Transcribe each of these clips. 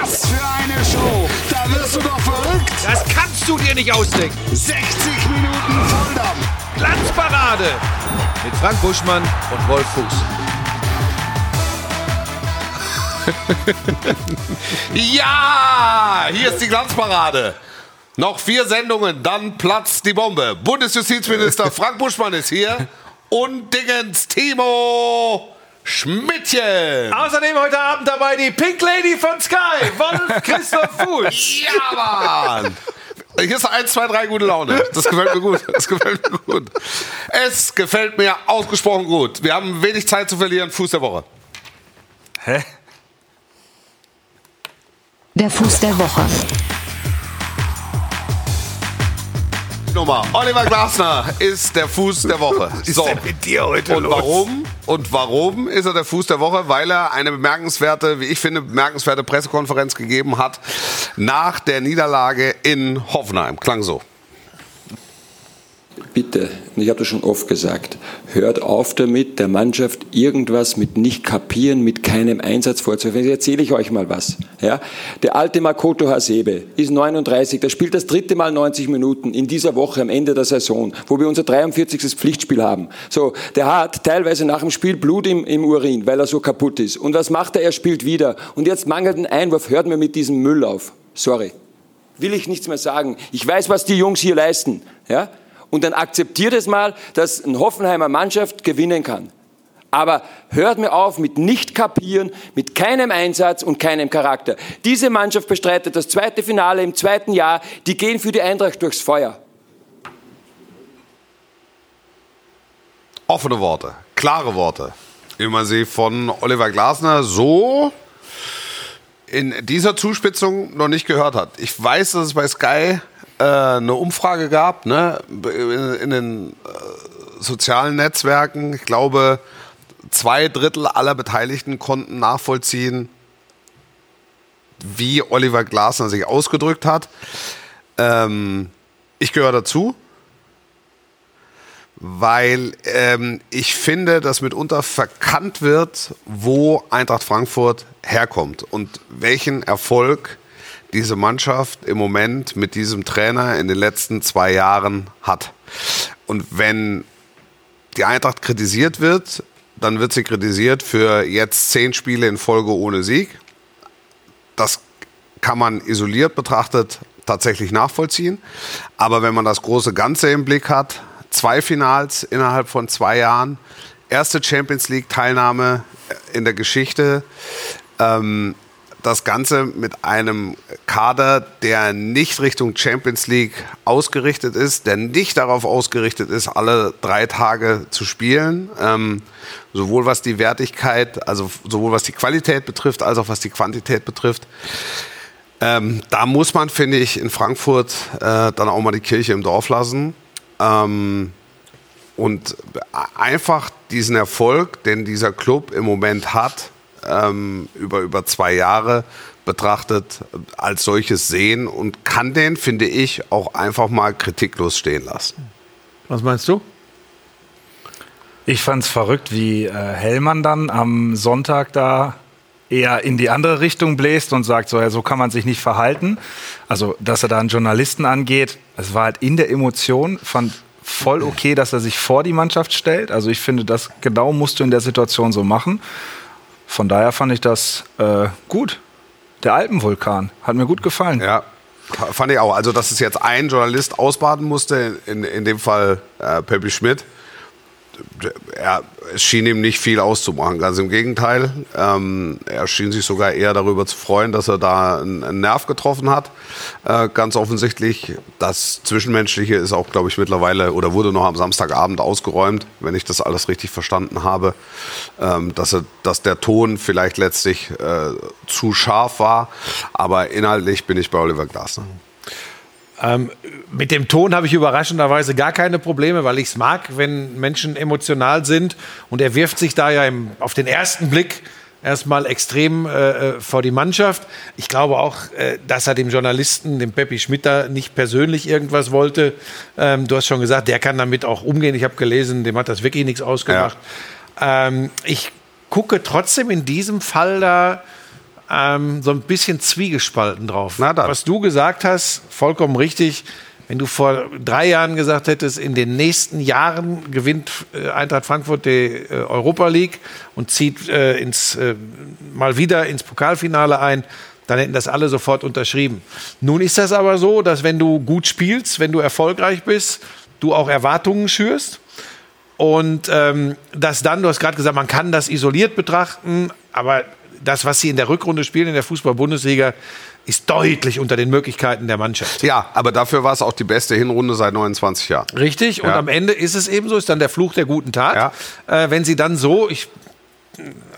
Was für eine Show! Da wirst du doch verrückt! Das kannst du dir nicht ausdenken. 60 Minuten Volldampf! Glanzparade mit Frank Buschmann und Wolf Fuß. Ja, hier ist die Glanzparade. Noch vier Sendungen, dann platzt die Bombe. Bundesjustizminister Frank Buschmann ist hier und Dingens Timo Schmidtchen. Außerdem heute Abend dabei die Pink Lady von Sky, Wolf Christoph Fuß. Ja, Mann. Hier ist 1, 2, 3 gute Laune. Das gefällt mir gut. Das gefällt mir gut. Es gefällt mir ausgesprochen gut. Wir haben wenig Zeit zu verlieren. Fuß der Woche. Hä? Der Fuß der Woche. Nummer. Oliver Glasner ist der Fuß der Woche. So. mit dir heute Und warum? Und warum ist er der Fuß der Woche? Weil er eine bemerkenswerte, wie ich finde, bemerkenswerte Pressekonferenz gegeben hat nach der Niederlage in Hoffenheim. Klang so. Bitte, ich habe das schon oft gesagt, hört auf damit, der Mannschaft irgendwas mit nicht kapieren, mit keinem Einsatz vorzuwerfen. Jetzt erzähle ich euch mal was. Ja? Der alte Makoto Hasebe ist 39, der spielt das dritte Mal 90 Minuten in dieser Woche am Ende der Saison, wo wir unser 43. Pflichtspiel haben. So, der hat teilweise nach dem Spiel Blut im, im Urin, weil er so kaputt ist. Und was macht er? Er spielt wieder. Und jetzt mangelt ein Einwurf, hört mir mit diesem Müll auf. Sorry. Will ich nichts mehr sagen. Ich weiß, was die Jungs hier leisten. Ja? Und dann akzeptiert es mal, dass eine Hoffenheimer Mannschaft gewinnen kann. Aber hört mir auf mit nicht kapieren, mit keinem Einsatz und keinem Charakter. Diese Mannschaft bestreitet das zweite Finale im zweiten Jahr. Die gehen für die Eintracht durchs Feuer. Offene Worte, klare Worte, wie man sie von Oliver Glasner so in dieser Zuspitzung noch nicht gehört hat. Ich weiß, dass es bei Sky äh, eine Umfrage gab, ne, in, den äh, sozialen Netzwerken. Ich glaube, zwei Drittel aller Beteiligten konnten nachvollziehen, wie Oliver Glasner sich ausgedrückt hat. Ähm, ich gehöre dazu, weil ähm, ich finde, dass mitunter verkannt wird, wo Eintracht Frankfurt herkommt und welchen Erfolg diese Mannschaft im Moment mit diesem Trainer in den letzten zwei Jahren hat. Und wenn die Eintracht kritisiert wird, dann wird sie kritisiert für jetzt zehn Spiele in Folge ohne Sieg. Das kann man isoliert betrachtet tatsächlich nachvollziehen. Aber wenn man das große Ganze im Blick hat, zwei Finals innerhalb von zwei Jahren, erste Champions League-Teilnahme in der Geschichte, ähm, das Ganze mit einem Kader, der nicht Richtung Champions League ausgerichtet ist, der nicht darauf ausgerichtet ist, alle drei Tage zu spielen, ähm, sowohl was die Wertigkeit, also sowohl was die Qualität betrifft, als auch was die Quantität betrifft. Ähm, da muss man, finde ich, in Frankfurt äh, dann auch mal die Kirche im Dorf lassen. Ähm, und einfach diesen Erfolg, den dieser Club im Moment hat, ähm, über, über zwei Jahre betrachtet, als solches sehen und kann den, finde ich, auch einfach mal kritiklos stehen lassen. Was meinst du? Ich fand es verrückt, wie äh, Hellmann dann am Sonntag da eher in die andere Richtung bläst und sagt, so, ja, so kann man sich nicht verhalten. Also, dass er da einen Journalisten angeht, es war halt in der Emotion, fand voll okay, dass er sich vor die Mannschaft stellt. Also ich finde, das genau musst du in der Situation so machen. Von daher fand ich das äh, gut. Der Alpenvulkan hat mir gut gefallen. Ja, fand ich auch. Also, dass es jetzt ein Journalist ausbaden musste, in, in dem Fall äh, Peppi Schmidt, er, es schien ihm nicht viel auszumachen. Ganz im Gegenteil. Ähm, er schien sich sogar eher darüber zu freuen, dass er da einen, Nerv getroffen hat. Äh, ganz offensichtlich. Das Zwischenmenschliche ist auch, glaube ich, mittlerweile oder wurde noch am Samstagabend ausgeräumt, wenn ich das alles richtig verstanden habe. Ähm, dass, er, dass der Ton vielleicht letztlich äh, zu scharf war. Aber inhaltlich bin ich bei Oliver Glasner. Ähm, mit dem Ton habe ich überraschenderweise gar keine Probleme, weil ich es mag, wenn Menschen emotional sind. Und er wirft sich da ja im, auf den ersten Blick erstmal extrem äh, vor die Mannschaft. Ich glaube auch, äh, dass er dem Journalisten, dem Peppi Schmitter, nicht persönlich irgendwas wollte. Ähm, du hast schon gesagt, der kann damit auch umgehen. Ich habe gelesen, dem hat das wirklich nichts ausgemacht. Ja. Ähm, ich gucke trotzdem in diesem Fall da ähm, so ein bisschen zwiegespalten drauf. Was du gesagt hast, vollkommen richtig. Wenn du vor drei Jahren gesagt hättest, in den nächsten Jahren gewinnt äh, Eintracht Frankfurt die äh, Europa League und zieht äh, ins, äh, mal wieder ins Pokalfinale ein, dann hätten das alle sofort unterschrieben. Nun ist das aber so, dass wenn du gut spielst, wenn du erfolgreich bist, du auch Erwartungen schürst. Und ähm, dass dann, du hast gerade gesagt, man kann das isoliert betrachten, aber das, was sie in der Rückrunde spielen in der Fußball-Bundesliga, ist deutlich unter den Möglichkeiten der Mannschaft. Ja, aber dafür war es auch die beste Hinrunde seit 29 Jahren. Richtig, und Ja. am Ende ist es eben so, ist dann der Fluch der guten Tat. Äh, wenn sie dann so, ich,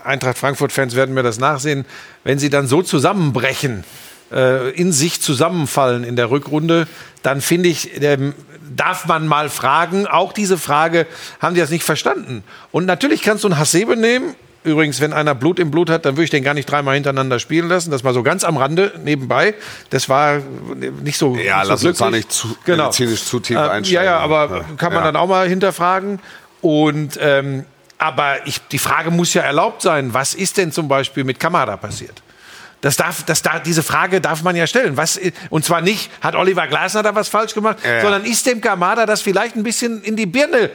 Eintracht Frankfurt-Fans werden mir das nachsehen, wenn sie dann so zusammenbrechen, äh, in sich zusammenfallen in der Rückrunde, dann finde ich, ähm, darf man mal fragen, auch diese Frage, haben die das nicht verstanden? Und natürlich kannst du einen Hasebe nehmen. Übrigens, wenn einer Blut im Blut hat, dann würde ich den gar nicht dreimal hintereinander spielen lassen. Das mal so ganz am Rande nebenbei. Das war nicht so. Ja, nicht so lass uns da glücklich. nicht zu- genau. medizinisch zu tief Ähm, einsteigen. Ja, ja, aber Ja. kann man Ja. dann auch mal hinterfragen. Und ähm, aber ich, die Frage muss ja erlaubt sein, was ist denn zum Beispiel mit Kamada passiert? Das darf, das darf, diese Frage darf man ja stellen. Was, und zwar nicht, hat Oliver Glasner da was falsch gemacht, ja. sondern ist dem Kamada das vielleicht ein bisschen in die Birne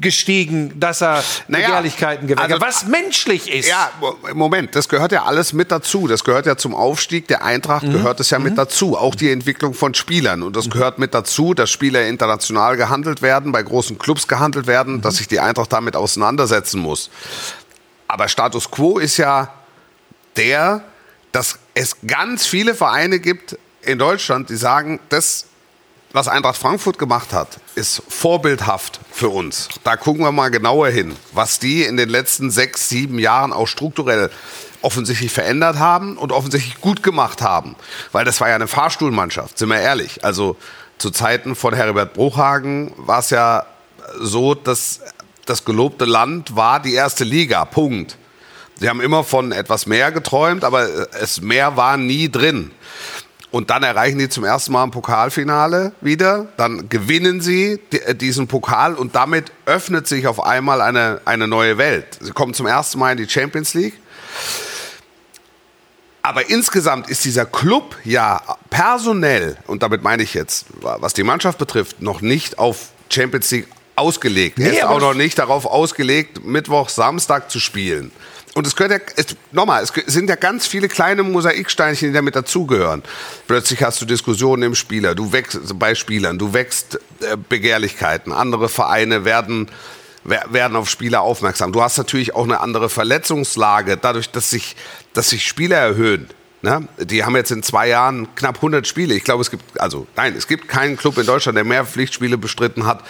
gestiegen, dass er Naja, Begehrlichkeiten geweckt hat, also- was menschlich ist. Ja, Mo- Moment, das gehört ja alles mit dazu. Das gehört ja zum Aufstieg der Eintracht, Mhm. gehört es ja mit dazu. Auch die Entwicklung von Spielern. Und das gehört mit dazu, dass Spieler international gehandelt werden, bei großen Clubs gehandelt werden, Mhm. dass sich die Eintracht damit auseinandersetzen muss. Aber Status quo ist ja der, dass es ganz viele Vereine gibt in Deutschland, die sagen, das was Eintracht Frankfurt gemacht hat, ist vorbildhaft für uns. Da gucken wir mal genauer hin, was die in den letzten sechs, sieben Jahren auch strukturell offensichtlich verändert haben und offensichtlich gut gemacht haben. Weil das war ja eine Fahrstuhlmannschaft, sind wir ehrlich. Also zu Zeiten von Herbert Bruchhagen war es ja so, dass das gelobte Land war die erste Liga. Punkt. Sie haben immer von etwas mehr geträumt, aber es mehr war nie drin. Und dann erreichen die zum ersten Mal ein Pokalfinale wieder. Dann gewinnen sie äh, diesen Pokal und damit öffnet sich auf einmal eine, eine neue Welt. Sie kommen zum ersten Mal in die Champions League. Aber insgesamt ist dieser Club ja personell, und damit meine ich jetzt, was die Mannschaft betrifft, noch nicht auf Champions League ausgelegt. er Nee, ist aber auch noch nicht darauf ausgelegt, Mittwoch, Samstag zu spielen. Und es gehört ja, es, nochmal, es sind ja ganz viele kleine Mosaiksteinchen, die damit dazugehören. Plötzlich hast du Diskussionen im Spieler, du wächst bei Spielern, du wächst äh, Begehrlichkeiten. Andere Vereine werden, wer- werden auf Spieler aufmerksam. Du hast natürlich auch eine andere Verletzungslage, dadurch, dass sich, dass sich Spieler erhöhen. Ne? Die haben jetzt in zwei Jahren knapp 100 Spiele. Ich glaube, es gibt, also nein, es gibt keinen Club in Deutschland, der mehr Pflichtspiele bestritten hat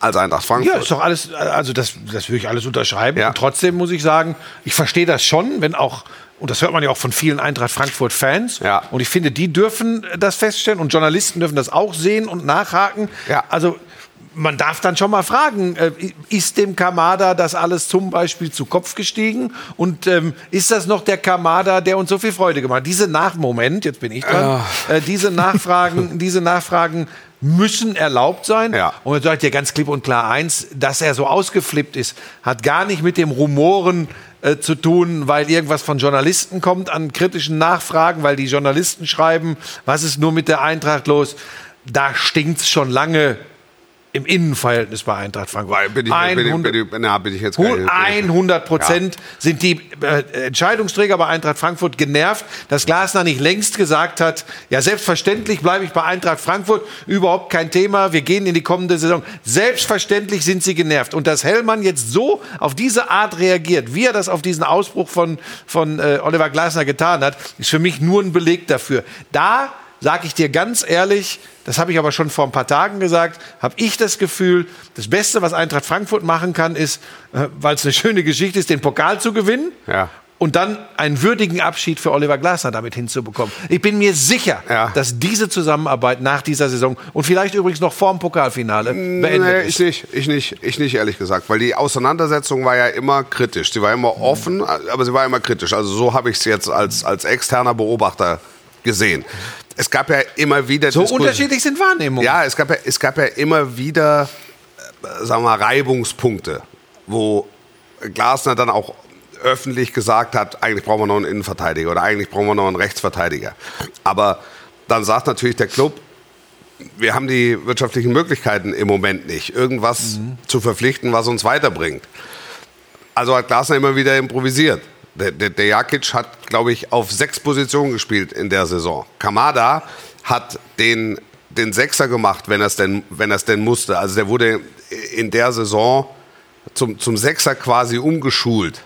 als Eintracht Frankfurt. Ja, ist doch alles, also das, das würde ich alles unterschreiben. Ja. Und trotzdem muss ich sagen, ich verstehe das schon, wenn auch, und das hört man ja auch von vielen Eintracht Frankfurt-Fans. Ja. Und ich finde, die dürfen das feststellen und Journalisten dürfen das auch sehen und nachhaken. Ja. Also man darf dann schon mal fragen, äh, ist dem Kamada das alles zum Beispiel zu Kopf gestiegen? Und ähm, ist das noch der Kamada, der uns so viel Freude gemacht hat? Diese Nachmoment, jetzt bin ich dran, äh, diese Nachfragen, diese Nachfragen müssen erlaubt sein. Ja. Und sage ich dir ganz klipp und klar eins, dass er so ausgeflippt ist, hat gar nicht mit dem Rumoren äh, zu tun, weil irgendwas von Journalisten kommt an kritischen Nachfragen, weil die Journalisten schreiben, was ist nur mit der Eintracht los? Da stinkt's schon lange im Innenverhältnis bei Eintracht Frankfurt. Bin ich, bin ich, 100 bin ich, na, bin ich jetzt Hu- kein- 100 Prozent sind die äh, Entscheidungsträger bei Eintracht Frankfurt genervt, dass Glasner nicht längst gesagt hat, ja selbstverständlich bleibe ich bei Eintracht Frankfurt, überhaupt kein Thema, wir gehen in die kommende Saison. Selbstverständlich sind sie genervt. Und dass Hellmann jetzt so auf diese Art reagiert, wie er das auf diesen Ausbruch von, von äh, Oliver Glasner getan hat, ist für mich nur ein Beleg dafür. Da sage ich dir ganz ehrlich, das habe ich aber schon vor ein paar Tagen gesagt, habe ich das Gefühl, das Beste, was Eintracht Frankfurt machen kann, ist, äh, weil es eine schöne Geschichte ist, den Pokal zu gewinnen. Ja. Und dann einen würdigen Abschied für Oliver Glasner damit hinzubekommen. Ich bin mir sicher, Ja. dass diese Zusammenarbeit nach dieser Saison und vielleicht übrigens noch vor dem Pokalfinale beendet Nee, ist. ich nicht, ich nicht, ich nicht, ehrlich gesagt. Weil die Auseinandersetzung war ja immer kritisch. Sie war immer offen, aber sie war immer kritisch. Also so habe ich es jetzt als, als externer Beobachter gesehen. Es gab ja immer wieder So Diskus- unterschiedlich sind Wahrnehmungen. Ja, es gab ja, es gab ja immer wieder, äh, sagen wir mal, Reibungspunkte, wo Glasner dann auch öffentlich gesagt hat, eigentlich brauchen wir noch einen Innenverteidiger oder eigentlich brauchen wir noch einen Rechtsverteidiger. Aber dann sagt natürlich der Club, wir haben die wirtschaftlichen Möglichkeiten im Moment nicht, irgendwas zu verpflichten, was uns weiterbringt. Also hat Glasner immer wieder improvisiert. Der, der, der Jakic hat, glaube ich, auf sechs Positionen gespielt in der Saison. Kamada hat den, den Sechser gemacht, wenn er es denn, denn musste. Also der wurde in der Saison zum, zum Sechser quasi umgeschult.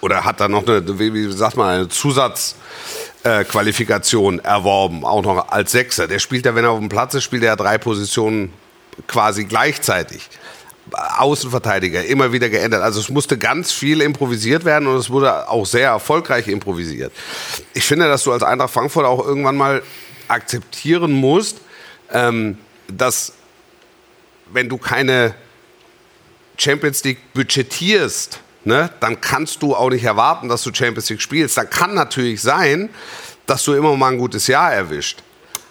Oder hat dann noch eine, wie, sagt man, eine Zusatzqualifikation äh, erworben, auch noch als Sechser. Der spielt ja, wenn er auf dem Platz ist, spielt er drei Positionen quasi gleichzeitig. Außenverteidiger immer wieder geändert. Also es musste ganz viel improvisiert werden und es wurde auch sehr erfolgreich improvisiert. Ich finde, dass du als Eintracht Frankfurt auch irgendwann mal akzeptieren musst, ähm, dass wenn du keine Champions League budgetierst, ne, dann kannst du auch nicht erwarten, dass du Champions League spielst. Dann kann natürlich sein, dass du immer mal ein gutes Jahr erwischt.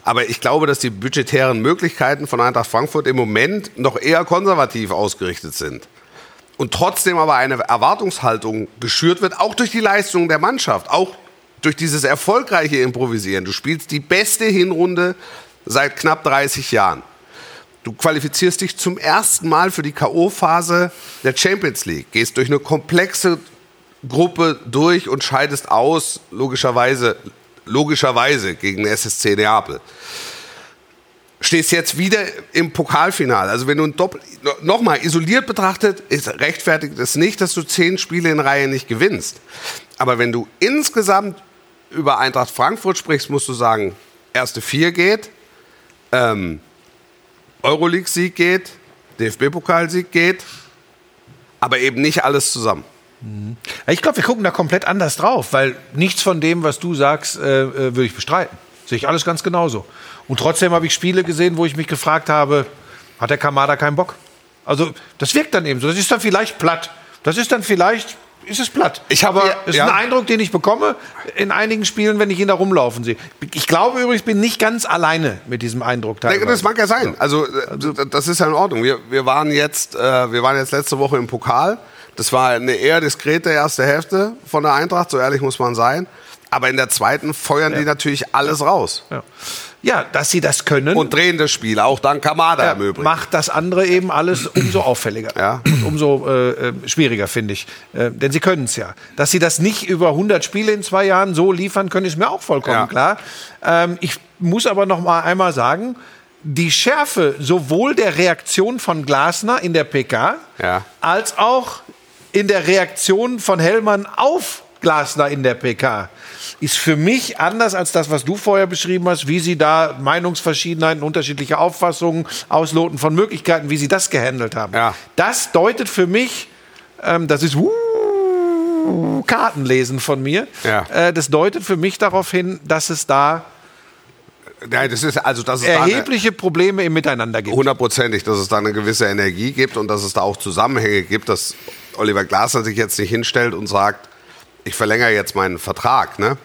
Aber ich glaube, dass die budgetären Möglichkeiten von Eintracht Frankfurt im Moment noch eher konservativ ausgerichtet sind. Und trotzdem aber eine Erwartungshaltung geschürt wird, auch durch die Leistung der Mannschaft, auch durch dieses erfolgreiche Improvisieren. Du spielst die beste Hinrunde seit knapp 30 Jahren. Du qualifizierst dich zum ersten Mal für die K.O.-Phase der Champions League, gehst durch eine komplexe Gruppe durch und scheidest aus, logischerweise, logischerweise gegen SSC Neapel. Stehst jetzt wieder im Pokalfinale. Also wenn du ein Doppel nochmal isoliert betrachtet, ist rechtfertigt es nicht, dass du zehn Spiele in Reihe nicht gewinnst. Aber wenn du insgesamt über Eintracht Frankfurt sprichst, musst du sagen, erste vier geht, ähm, Euroleague-Sieg geht, DFB-Pokalsieg geht, aber eben nicht alles zusammen. Ich glaube, wir gucken da komplett anders drauf, weil nichts von dem, was du sagst, äh, äh, würde ich bestreiten. Sehe ich alles ganz genauso. Und trotzdem habe ich Spiele gesehen, wo ich mich gefragt habe, hat der Kamada keinen Bock? Also das wirkt dann eben so. Das ist dann vielleicht platt. Das ist dann vielleicht, ist es platt. Ich habe- Aber das ist ja. ein Eindruck, den ich bekomme in einigen Spielen, wenn ich ihn da rumlaufen sehe. Ich glaube übrigens, ich bin nicht ganz alleine mit diesem Eindruck. Teilweise. Das mag ja sein. Also, äh, das ist ja in Ordnung. Wir, wir, waren jetzt, äh, wir waren jetzt letzte Woche im Pokal. Das war eine eher diskrete erste Hälfte von der Eintracht, so ehrlich muss man sein. Aber in der zweiten feuern die natürlich alles raus. Ja. ja, dass sie das können. Und drehen das Spiel, auch dann Kamada Ja, im Übrigen. macht das andere eben alles umso auffälliger Ja. und umso äh, äh, schwieriger, finde ich. Äh, denn sie können es ja. Dass sie das nicht über 100 Spiele in zwei Jahren so liefern können, ist mir auch vollkommen Ja. klar. Ähm, ich muss aber noch mal einmal sagen, die Schärfe sowohl der Reaktion von Glasner in der PK Ja. als auch in der Reaktion von Hellmann auf Glasner in der PK ist für mich anders als das, was du vorher beschrieben hast, wie sie da Meinungsverschiedenheiten, unterschiedliche Auffassungen, Ausloten von Möglichkeiten, wie sie das gehandelt haben. Ja. Das deutet für mich, ähm, das ist uh, Kartenlesen von mir, Ja. äh, das deutet für mich darauf hin, dass es da Nein, das ist also, dass es da erhebliche Probleme im Miteinander gibt. hundertprozentig, dass es da eine gewisse Energie gibt und dass es da auch Zusammenhänge gibt, dass Oliver Glasner sich jetzt nicht hinstellt und sagt, ich verlängere jetzt meinen Vertrag. Ne?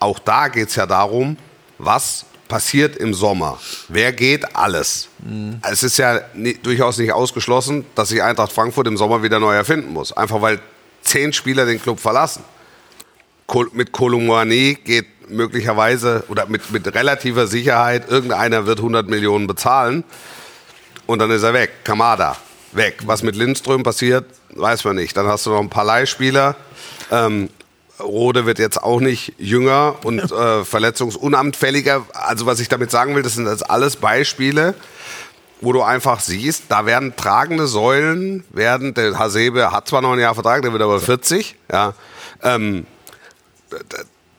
Auch da geht es ja darum, was passiert im Sommer. Wer geht alles? Es ist ja ni- durchaus nicht ausgeschlossen, dass sich Eintracht Frankfurt im Sommer wieder neu erfinden muss. Einfach weil zehn Spieler den Club verlassen. Kol mit Kolumani geht möglicherweise oder mit, mit relativer Sicherheit, irgendeiner wird 100 Millionen bezahlen und dann ist er weg. Kamada, weg. Was mit Lindström passiert, weiß man nicht. Dann hast du noch ein paar Leihspieler. Ähm, Rode wird jetzt auch nicht jünger und äh, verletzungsunanfälliger. Also was ich damit sagen will, das sind jetzt alles Beispiele, wo du einfach siehst, da werden tragende Säulen, werden, der Hasebe hat zwar noch ein Jahr Vertrag, der wird aber 40, ja, ähm,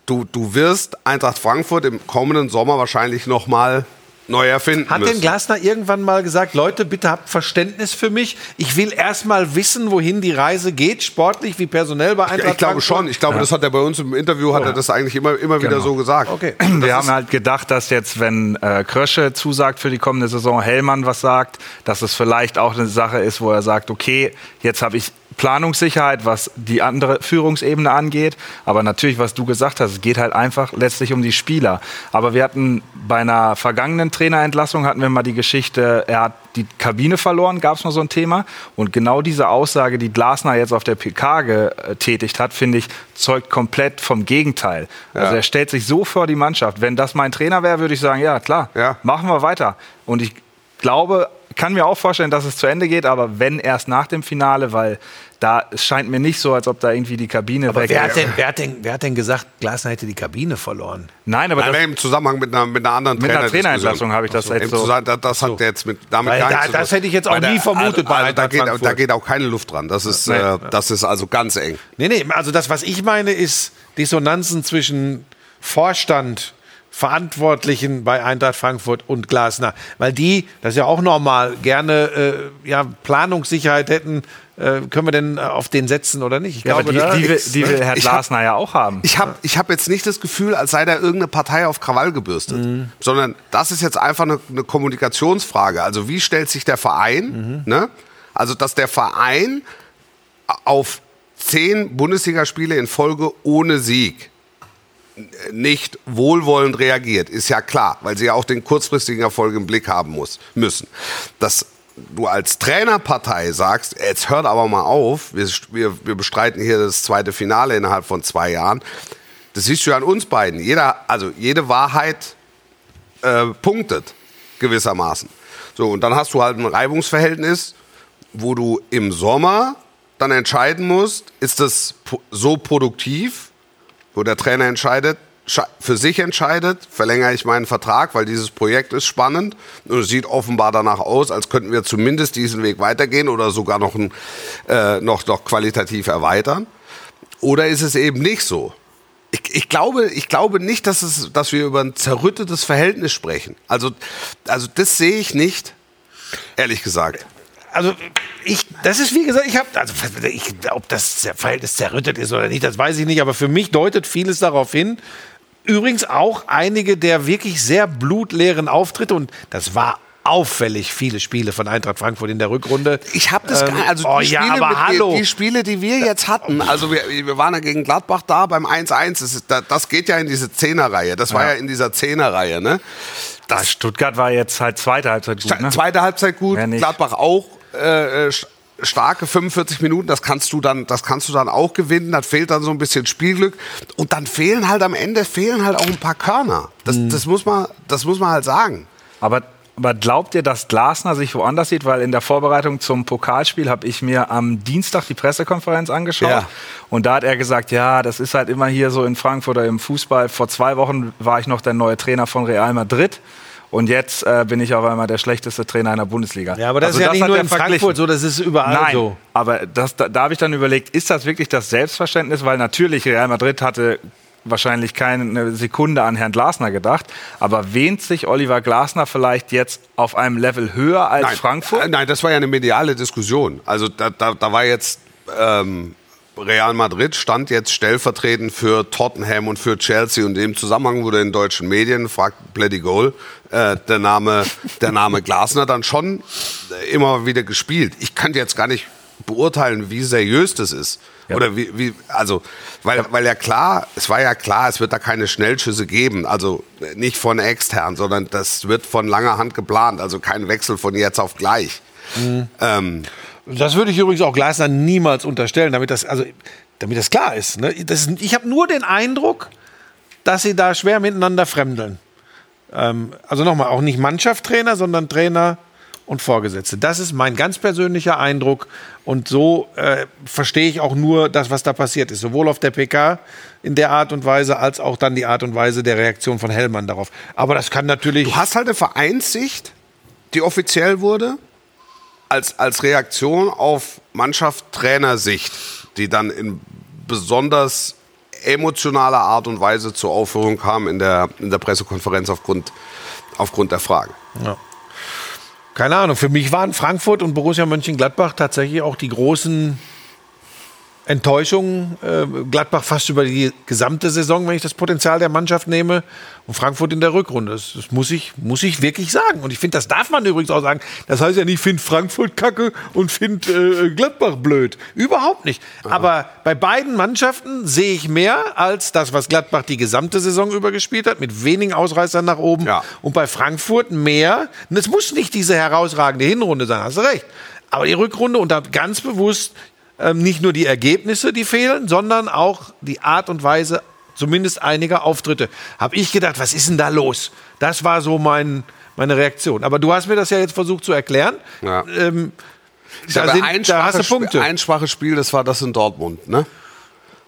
du, du wirst Eintracht Frankfurt im kommenden Sommer wahrscheinlich nochmal neu erfinden Hat müssen. denn Glasner irgendwann mal gesagt, Leute, bitte habt Verständnis für mich. Ich will erst mal wissen, wohin die Reise geht, sportlich wie personell bei Eintracht Ja, ich glaube schon. Ich glaube, das hat er bei uns im Interview, hat er das eigentlich immer, immer wieder Genau. so gesagt. Okay. Wir haben halt gedacht, dass jetzt, wenn äh, Krösche zusagt für die kommende Saison, Hellmann was sagt, dass es vielleicht auch eine Sache ist, wo er sagt, okay, jetzt habe ich Planungssicherheit, was die andere Führungsebene angeht. Aber natürlich, was du gesagt hast, es geht halt einfach letztlich um die Spieler. Aber wir hatten bei einer vergangenen Trainerentlassung hatten wir mal die Geschichte, er hat die Kabine verloren, gab es noch so ein Thema. Und genau diese Aussage, die Glasner jetzt auf der PK getätigt hat, finde ich, zeugt komplett vom Gegenteil. Also er stellt sich so vor die Mannschaft. Wenn das mein Trainer wäre, würde ich sagen, ja klar, Ja. machen wir weiter. Und ich glaube, kann mir auch vorstellen, dass es zu Ende geht, aber wenn erst nach dem Finale, weil da es scheint mir nicht so, als ob da irgendwie die Kabine Aber weg wer hat, denn, wer, hat denn, wer hat denn gesagt, Glasner hätte die Kabine verloren? Nein, aber Nein, das, Im Zusammenhang mit einer, mit einer anderen Mit einer Trainerdiskussion. Trainerentlassung habe ich das jetzt so- Das, das hat jetzt mit damit Weil gar da- das hätte ich jetzt auch nie vermutet also, bei also, da, geht, da geht auch keine Luft dran. Das ist, äh, das ist also ganz eng. Nee, nee, also das, was ich meine, ist Dissonanzen zwischen Vorstand, Verantwortlichen bei Eintracht Frankfurt und Glasner. Weil die, das ist ja auch normal, gerne äh, ja, Planungssicherheit hätten. Äh, können wir denn äh, auf den setzen oder nicht? Ich ja, aber die, die, will, die will Herr Ich hab- Glasner ja auch haben. Ich habe ich hab jetzt nicht das Gefühl, als sei da irgendeine Partei auf Krawall gebürstet, Mhm. sondern das ist jetzt einfach eine, eine Kommunikationsfrage. Also wie stellt sich der Verein, Mhm. ne? also dass der Verein auf zehn Bundesligaspiele in Folge ohne Sieg nicht wohlwollend reagiert, ist ja klar, weil sie ja auch den kurzfristigen Erfolg im Blick haben muss, müssen. Dass du als Trainerpartei sagst, jetzt hört aber mal auf, wir, wir, wir bestreiten hier das zweite Finale innerhalb von zwei Jahren, das siehst du ja an uns beiden. Jeder, also jede Wahrheit äh, punktet gewissermaßen. So, und dann hast du halt ein Reibungsverhältnis, wo du im Sommer dann entscheiden musst, ist das so produktiv, wo der Trainer entscheidet, sche- für sich entscheidet, verlängere ich meinen Vertrag, weil dieses Projekt ist spannend und es sieht offenbar danach aus, als könnten wir zumindest diesen Weg weitergehen oder sogar noch, ein, äh, noch, noch qualitativ erweitern. Oder ist es eben nicht so? Ich, ich, glaube, ich glaube nicht, dass, es, dass wir über ein zerrüttetes Verhältnis sprechen. Also, also das sehe ich nicht, ehrlich gesagt. Also ich, das ist wie gesagt, ich habe, also ich, ob das Verhältnis zerrüttet ist oder nicht, das weiß ich nicht, aber für mich deutet vieles darauf hin. Übrigens auch einige der wirklich sehr blutleeren Auftritte und das war auffällig viele Spiele von Eintracht Frankfurt in der Rückrunde. Ich habe das Ähm, gar nicht. Also oh die, ja, Spiele, aber mit, hallo. Die, die Spiele, die wir jetzt hatten, also wir, wir waren ja gegen Gladbach da beim 1-1. Das, da- das geht ja in diese Zehnerreihe. Das war ja in dieser Zehnerreihe. Ne? Das Stuttgart war jetzt halt zweite Halbzeit gut, ne? Zweite Halbzeit gut. Gladbach auch äh, äh, starke 45 Minuten. Das kannst du dann, das kannst du dann auch gewinnen. Das fehlt dann so ein bisschen Spielglück und dann fehlen halt am Ende fehlen halt auch ein paar Körner. Das, Mhm. das muss man, das muss man halt sagen. Aber, aber glaubt ihr, dass Glasner sich woanders sieht? Weil in der Vorbereitung zum Pokalspiel habe ich mir am Dienstag die Pressekonferenz angeschaut. Ja. Und da hat er gesagt, ja, das ist halt immer hier so in Frankfurt oder im Fußball. Vor zwei Wochen war ich noch der neue Trainer von Real Madrid. Und jetzt äh, bin ich auf einmal der schlechteste Trainer in der Bundesliga. Ja, aber das Also ist ja nicht hat nur in verglichen. Frankfurt so, das ist überall Nein, so. aber das, da, da habe ich dann überlegt, ist das wirklich das Selbstverständnis? Weil natürlich Real Madrid hatte wahrscheinlich keine Sekunde an Herrn Glasner gedacht. Aber wähnt sich Oliver Glasner vielleicht jetzt auf einem Level höher als Frankfurt? Äh, Nein, das war ja eine mediale Diskussion. Also da, da, da war jetzt ähm, Real Madrid stand jetzt stellvertretend für Tottenham und für Chelsea und im Zusammenhang wurde in deutschen Medien, fragt Bloody Goal, äh, der Name, der Name Glasner dann schon äh, immer wieder gespielt. Ich könnte jetzt gar nicht beurteilen, wie seriös das ist. Oder wie, wie also, weil, weil ja klar, es war ja klar, es wird da keine Schnellschüsse geben. Also äh, nicht von extern, sondern das wird von langer Hand geplant. Also kein Wechsel von jetzt auf gleich. Ähm, Das würde ich übrigens auch Glasner niemals unterstellen, damit das, also, damit das klar ist. Ne? Das ist ich habe nur den Eindruck, dass sie da schwer miteinander fremdeln. Ähm, also nochmal, auch nicht Mannschaftstrainer, sondern Trainer und Vorgesetzte. Das ist mein ganz persönlicher Eindruck. Und so äh, verstehe ich auch nur das, was da passiert ist. Sowohl auf der PK in der Art und Weise, als auch dann die Art und Weise der Reaktion von Hellmann darauf. Aber das kann natürlich. Du hast halt eine Vereinssicht, die offiziell wurde, als, als Reaktion auf Mannschaft-Trainer-Sicht, die dann in besonders emotionaler Art und Weise zur Aufführung kam in der, in der Pressekonferenz aufgrund, aufgrund der Frage. Keine Ahnung, für mich waren Frankfurt und Borussia Mönchengladbach tatsächlich auch die großen Enttäuschung. Äh, Gladbach fast über die gesamte Saison, wenn ich das Potenzial der Mannschaft nehme. Und Frankfurt in der Rückrunde. Das, das muss, ich, muss ich wirklich sagen. Und ich finde, das darf man übrigens auch sagen. Das heißt ja nicht, find Frankfurt kacke und find äh, Gladbach blöd. Überhaupt nicht. Aber bei beiden Mannschaften sehe ich mehr als das, was Gladbach die gesamte Saison über gespielt hat, mit wenigen Ausreißern nach oben. Ja. Und bei Frankfurt mehr. Und es muss nicht diese herausragende Hinrunde sein, hast du recht. Aber die Rückrunde und da ganz bewusst ähm, nicht nur die Ergebnisse, die fehlen, sondern auch die Art und Weise, zumindest einiger Auftritte. Habe ich gedacht, was ist denn da los? Das war so mein, meine Reaktion. Aber du hast mir das ja jetzt versucht zu erklären. Ja. Ähm, da, sind, ein, da hast du schwaches Spiel- Punkte. ein schwaches Spiel, das war das in Dortmund, ne?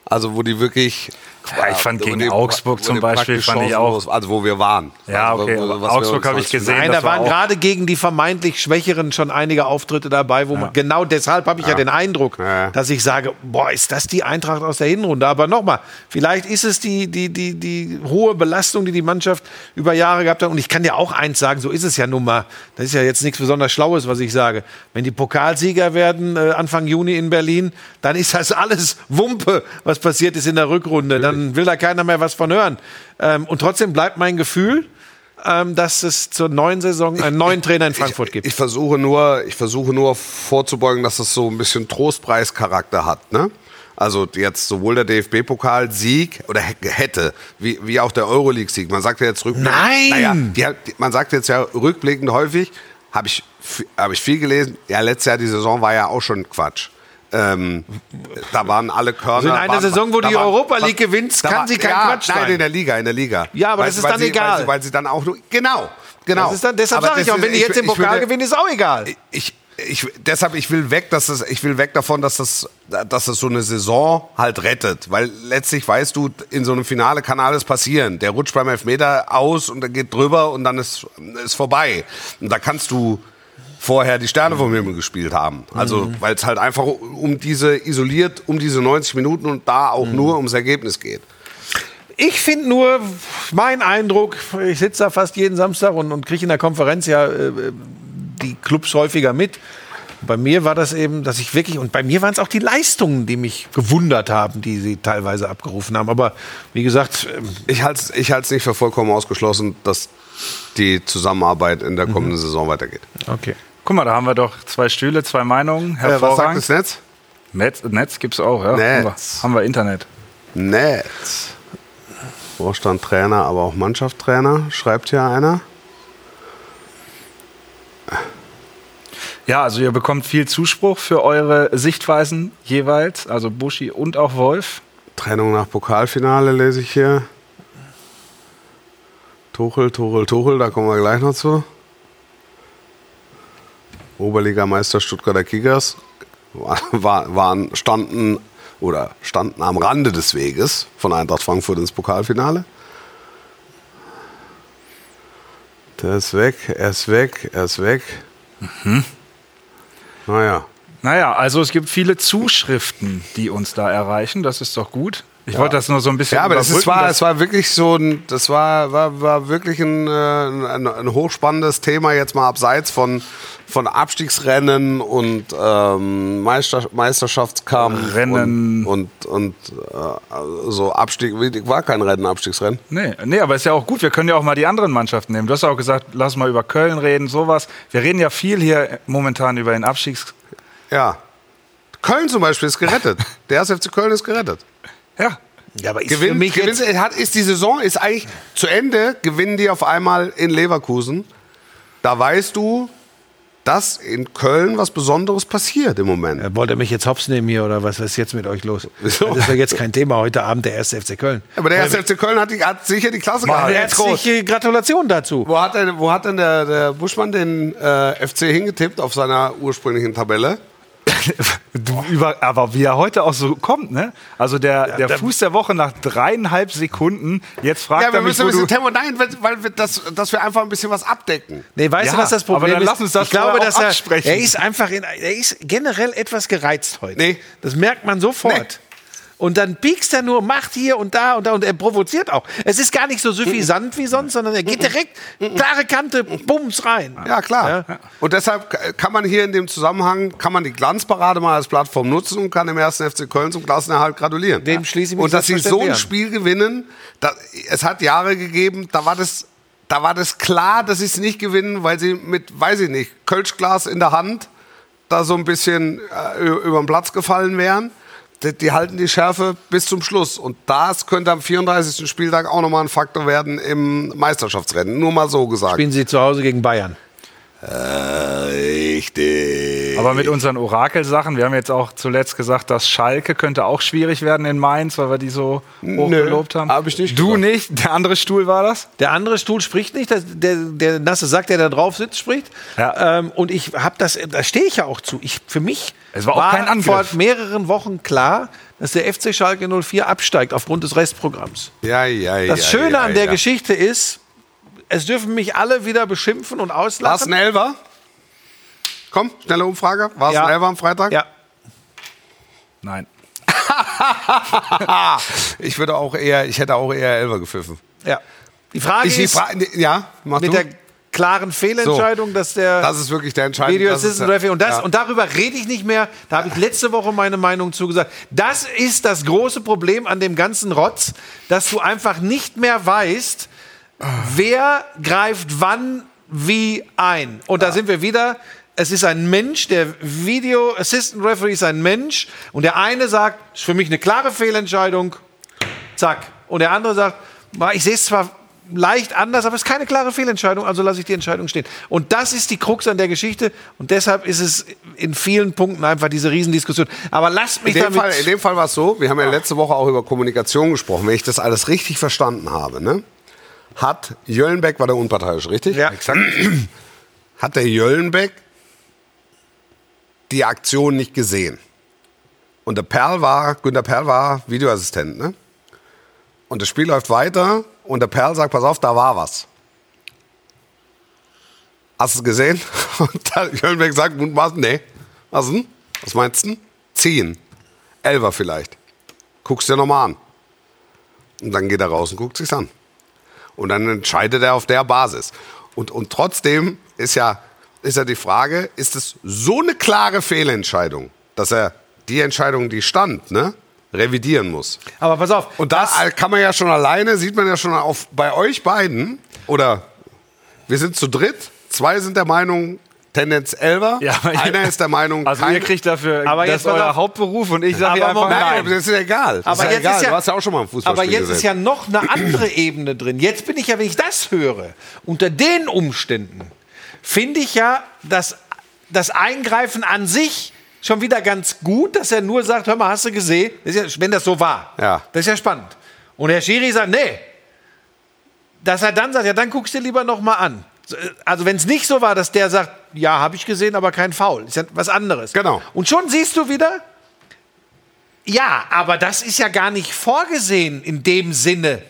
Also wo die wirklich. Ja, ich fand gegen die- Augsburg zum Beispiel fand ich auch- Also wo wir waren. Ja, also, okay, wir Augsburg habe ich gesehen. Nein, da war waren gerade gegen die vermeintlich Schwächeren schon einige Auftritte dabei, wo man genau deshalb habe ich ja. den Eindruck, Ja. dass ich sage, boah, ist das die Eintracht aus der Hinrunde? Aber nochmal, vielleicht ist es die, die, die, die hohe Belastung, die die Mannschaft über Jahre gehabt hat. Und ich kann dir auch eins sagen, so ist es ja nun mal. Das ist ja jetzt nichts besonders Schlaues, was ich sage. Wenn die Pokalsieger werden äh, Anfang Juni in Berlin, dann ist das alles Wumpe, was passiert ist in der Rückrunde. Dann will da keiner mehr was von hören. Ähm, und trotzdem bleibt mein Gefühl, ähm, dass es zur neuen Saison einen neuen Trainer in Frankfurt gibt. Ich versuche nur, ich versuche nur vorzubeugen, dass das so ein bisschen Trostpreischarakter hat, ne? Also jetzt sowohl der DFB-Pokal-Sieg oder hätte, wie, wie auch der Euroleague-Sieg. Man sagt ja jetzt rückblickend. Nein! Naja, die, die, man sagt jetzt ja rückblickend häufig, habe ich, hab ich viel gelesen. Ja, letztes Jahr die Saison war ja auch schon Quatsch. Ähm, da waren alle Körner. Also in einer waren, Saison, wo die waren- Europa League gewinnt, kann war- sie kein ja, Quatsch Nein, sein. in der Liga, in der Liga. Ja, aber das ist weil dann sie, egal. Weil sie, weil sie dann auch nur, genau, genau. Das ist dann, deshalb sage ich auch, wenn die jetzt den ich Pokal würde- gewinnen, ist auch egal. ich, ich, deshalb, ich will weg, dass das, ich will weg davon, dass das, dass das so eine Saison halt rettet. Weil letztlich weißt du, in so einem Finale kann alles passieren. Der rutscht beim Elfmeter aus und der geht drüber und dann ist, ist vorbei. Und da kannst du vorher die Sterne vom Himmel gespielt haben. Also, weil es halt einfach um diese, isoliert um diese 90 Minuten und da auch nur ums Ergebnis geht. Ich finde nur, mein Eindruck, ich sitze da fast jeden Samstag und, und kriege in der Konferenz ja äh, die Clubs häufiger mit. Bei mir war das eben, dass ich wirklich, und bei mir waren es auch die Leistungen, die mich gewundert haben, die sie teilweise abgerufen haben. Aber wie gesagt, ähm, Ich halte es ich halt's nicht für vollkommen ausgeschlossen, dass die Zusammenarbeit in der kommenden Saison weitergeht. okay. Guck mal, da haben wir doch zwei Stühle, zwei Meinungen. Äh, was sagt Hervorragend. das Netz? Netz, Netz gibt's auch, ja. Haben wir, Netz. haben wir Internet. Netz. Vorstand Trainer, aber auch Mannschaftstrainer, schreibt hier einer. Ja, also ihr bekommt viel Zuspruch für eure Sichtweisen jeweils, also Buschi und auch Wolf. Trennung nach Pokalfinale lese ich hier. Tuchel, Tuchel, Tuchel, da kommen wir gleich noch zu. Oberligameister Stuttgarter Kickers war- war, waren, standen oder standen am Rande des Weges von Eintracht Frankfurt ins Pokalfinale. Der ist weg, er ist weg, er ist weg. Naja. Naja, also es gibt viele Zuschriften, die uns da erreichen. Das ist doch gut. Ich wollte das nur so ein bisschen Ja, aber überbrücken, war, es war wirklich so ein, das war, war, war wirklich ein, äh, ein, ein hochspannendes Thema, jetzt mal abseits von, von Abstiegsrennen und ähm, Meister, Meisterschaftskampf Rennen. und, und, und äh, so Abstieg, war kein Rennen, Abstiegsrennen. Nee, nee, aber ist ja auch gut. Wir können ja auch mal die anderen Mannschaften nehmen. Du hast ja auch gesagt, lass mal über Köln reden, sowas. Wir reden ja viel hier momentan über den Abstiegs... Ja. Köln zum Beispiel ist gerettet. Der erste FC Köln ist gerettet. Ja, Ja, aber ist für Gewinnt, mich gewinnt, jetzt, hat, ist die Saison ist eigentlich zu Ende, gewinnen die auf einmal in Leverkusen. Da weißt du, dass in Köln was Besonderes passiert im Moment. Wollt ihr mich jetzt hops nehmen hier oder was ist jetzt mit euch los? Wieso? Das ist jetzt kein Thema heute Abend, der erste FC Köln. Aber der erste FC Köln hat, die, hat sicher die Klasse gehalten. Herzliche Gratulation dazu. Wo hat denn, wo hat denn der, der Buschmann den äh, FC hingetippt auf seiner ursprünglichen Tabelle? du, über, aber wie er heute auch so kommt, ne? Also der, der Fuß der Woche nach dreieinhalb Sekunden. Jetzt fragt Ja, wir er mich, müssen ein bisschen du, Tempo, nein, weil- weil wir das, dass wir einfach ein bisschen was abdecken. Nee, weißt du, Ja, was das aber Problem dann ist? lass uns das ich glaube, dass er, absprechen. er ist einfach in, er ist generell etwas gereizt heute. Nee. Das merkt man sofort. Und dann piekst er nur, macht hier und da und da und er provoziert auch. Es ist gar nicht so suffisant wie sonst, sondern er geht direkt, klare Kante, bums rein. Ja, klar. Und deshalb kann man hier in dem Zusammenhang, kann man die Glanzparade mal als Plattform nutzen und kann dem ersten FC Köln zum Klassenerhalt gratulieren. Dem schließe ich mich Und dass sie so ein. Spiel gewinnen, da, es hat Jahre gegeben, da war das, da war das klar, dass sie es nicht gewinnen, weil sie mit, weiß ich nicht, Kölschglas in der Hand da so ein bisschen äh, über den Platz gefallen wären. Die, die halten die Schärfe bis zum Schluss. Und das könnte am 34. Spieltag auch nochmal ein Faktor werden im Meisterschaftsrennen. Nur mal so gesagt. Spielen sie zu Hause gegen Bayern. Richtig. Aber mit unseren Orakelsachen, wir haben jetzt auch zuletzt gesagt, dass Schalke könnte auch schwierig werden in Mainz, weil wir die so hoch Nö, gelobt haben. hab ich nicht Du gesagt. nicht? Der andere Stuhl war das? Der andere Stuhl spricht nicht, das- der, der nasse Sack, der da drauf sitzt, spricht. Ja. Ähm, und ich habe das, da stehe ich ja auch zu. Ich, für mich Es war auch kein Angriff. vor mehreren Wochen klar, dass der FC Schalke 04 absteigt aufgrund des Restprogramms. Ja, ja, ja. Das Schöne ja, an der ja. Geschichte ist, es dürfen mich alle wieder beschimpfen und War es ein Elfer? Komm, schnelle Umfrage. War es Ja. ein Elfer am Freitag? Ja, Nein. Ich würde auch eher, ich hätte auch eher Elfer gepfiffen. ja. Die Frage Ich, die ist, Fra ja, mach mit du. der klaren Fehlentscheidung, dass der Das ist wirklich der entscheidende. Video das ist Assistant der- Referee. Und, das, ja. und darüber rede ich nicht mehr. Da habe ich letzte Woche meine Meinung zugesagt. Das ist das große Problem an dem ganzen Rotz, dass du einfach nicht mehr weißt, wer greift wann wie ein. Und da sind wir wieder. Es ist ein Mensch, der Video Assistant Referee ist ein Mensch. Und der eine sagt, ist für mich eine klare Fehlentscheidung. Zack. Und der andere sagt, "Ma, ich sehe es zwar leicht anders, aber es ist keine klare Fehlentscheidung, also lasse ich die Entscheidung stehen. Und das ist die Krux an der Geschichte und deshalb ist es in vielen Punkten einfach diese Riesendiskussion. Aber lasst mich In dem, damit... Fall, in dem Fall war es so, wir haben ja letzte Woche auch über Kommunikation gesprochen. Wenn ich das alles richtig verstanden habe, ne, hat Jöllenbeck, war der unparteiisch, richtig? Ja. Exakt. Hat der Jöllenbeck die Aktion nicht gesehen. Und der Perl war, Günter Perl war Videoassistent, ne? Und das Spiel läuft weiter und der Perl sagt, pass auf, da war was. Hast du es gesehen? Und der Jöllenbeck sagt, was? Nee. Was denn? Was meinst du? Zehn. Elfer vielleicht. Guckst dir nochmal an. Und dann geht er raus und guckt sich's an. Und dann entscheidet er auf der Basis. Und, und trotzdem ist ja, ist ja die Frage, ist es so eine klare Fehlentscheidung, dass er die Entscheidung, die stand, ne, revidieren muss. Aber pass auf. Und da kann man ja schon alleine, sieht man ja schon auf, bei euch beiden, oder wir sind zu dritt, zwei sind der Meinung, Tendenz Elfer, Ja, aber ihr- einer ist der Meinung, Also kein- ihr kriegt dafür, Aber das jetzt ist euer auf. Hauptberuf und ich sage einfach Moment. Nein, das ist ja egal. Das Aber ist ja jetzt egal. ist ja, du hast ja auch schon mal ein Fußballspiel Aber jetzt gesehen. ist ja noch eine andere Ebene drin. Jetzt bin ich ja, wenn ich das höre, unter den Umständen, finde ich ja das, das Eingreifen an sich schon wieder ganz gut, dass er nur sagt, hör mal, hast du gesehen? Das ist ja, wenn das so war. Ja. Das ist ja spannend. Und Herr Schiri sagt, nee. Dass er dann sagt, ja, dann guckst du dir lieber noch mal an. Also wenn es nicht so war, dass der sagt, ja, habe ich gesehen, aber kein Foul. Ist ja was anderes. Genau. Und schon siehst du wieder, ja, aber das ist ja gar nicht vorgesehen in dem Sinne.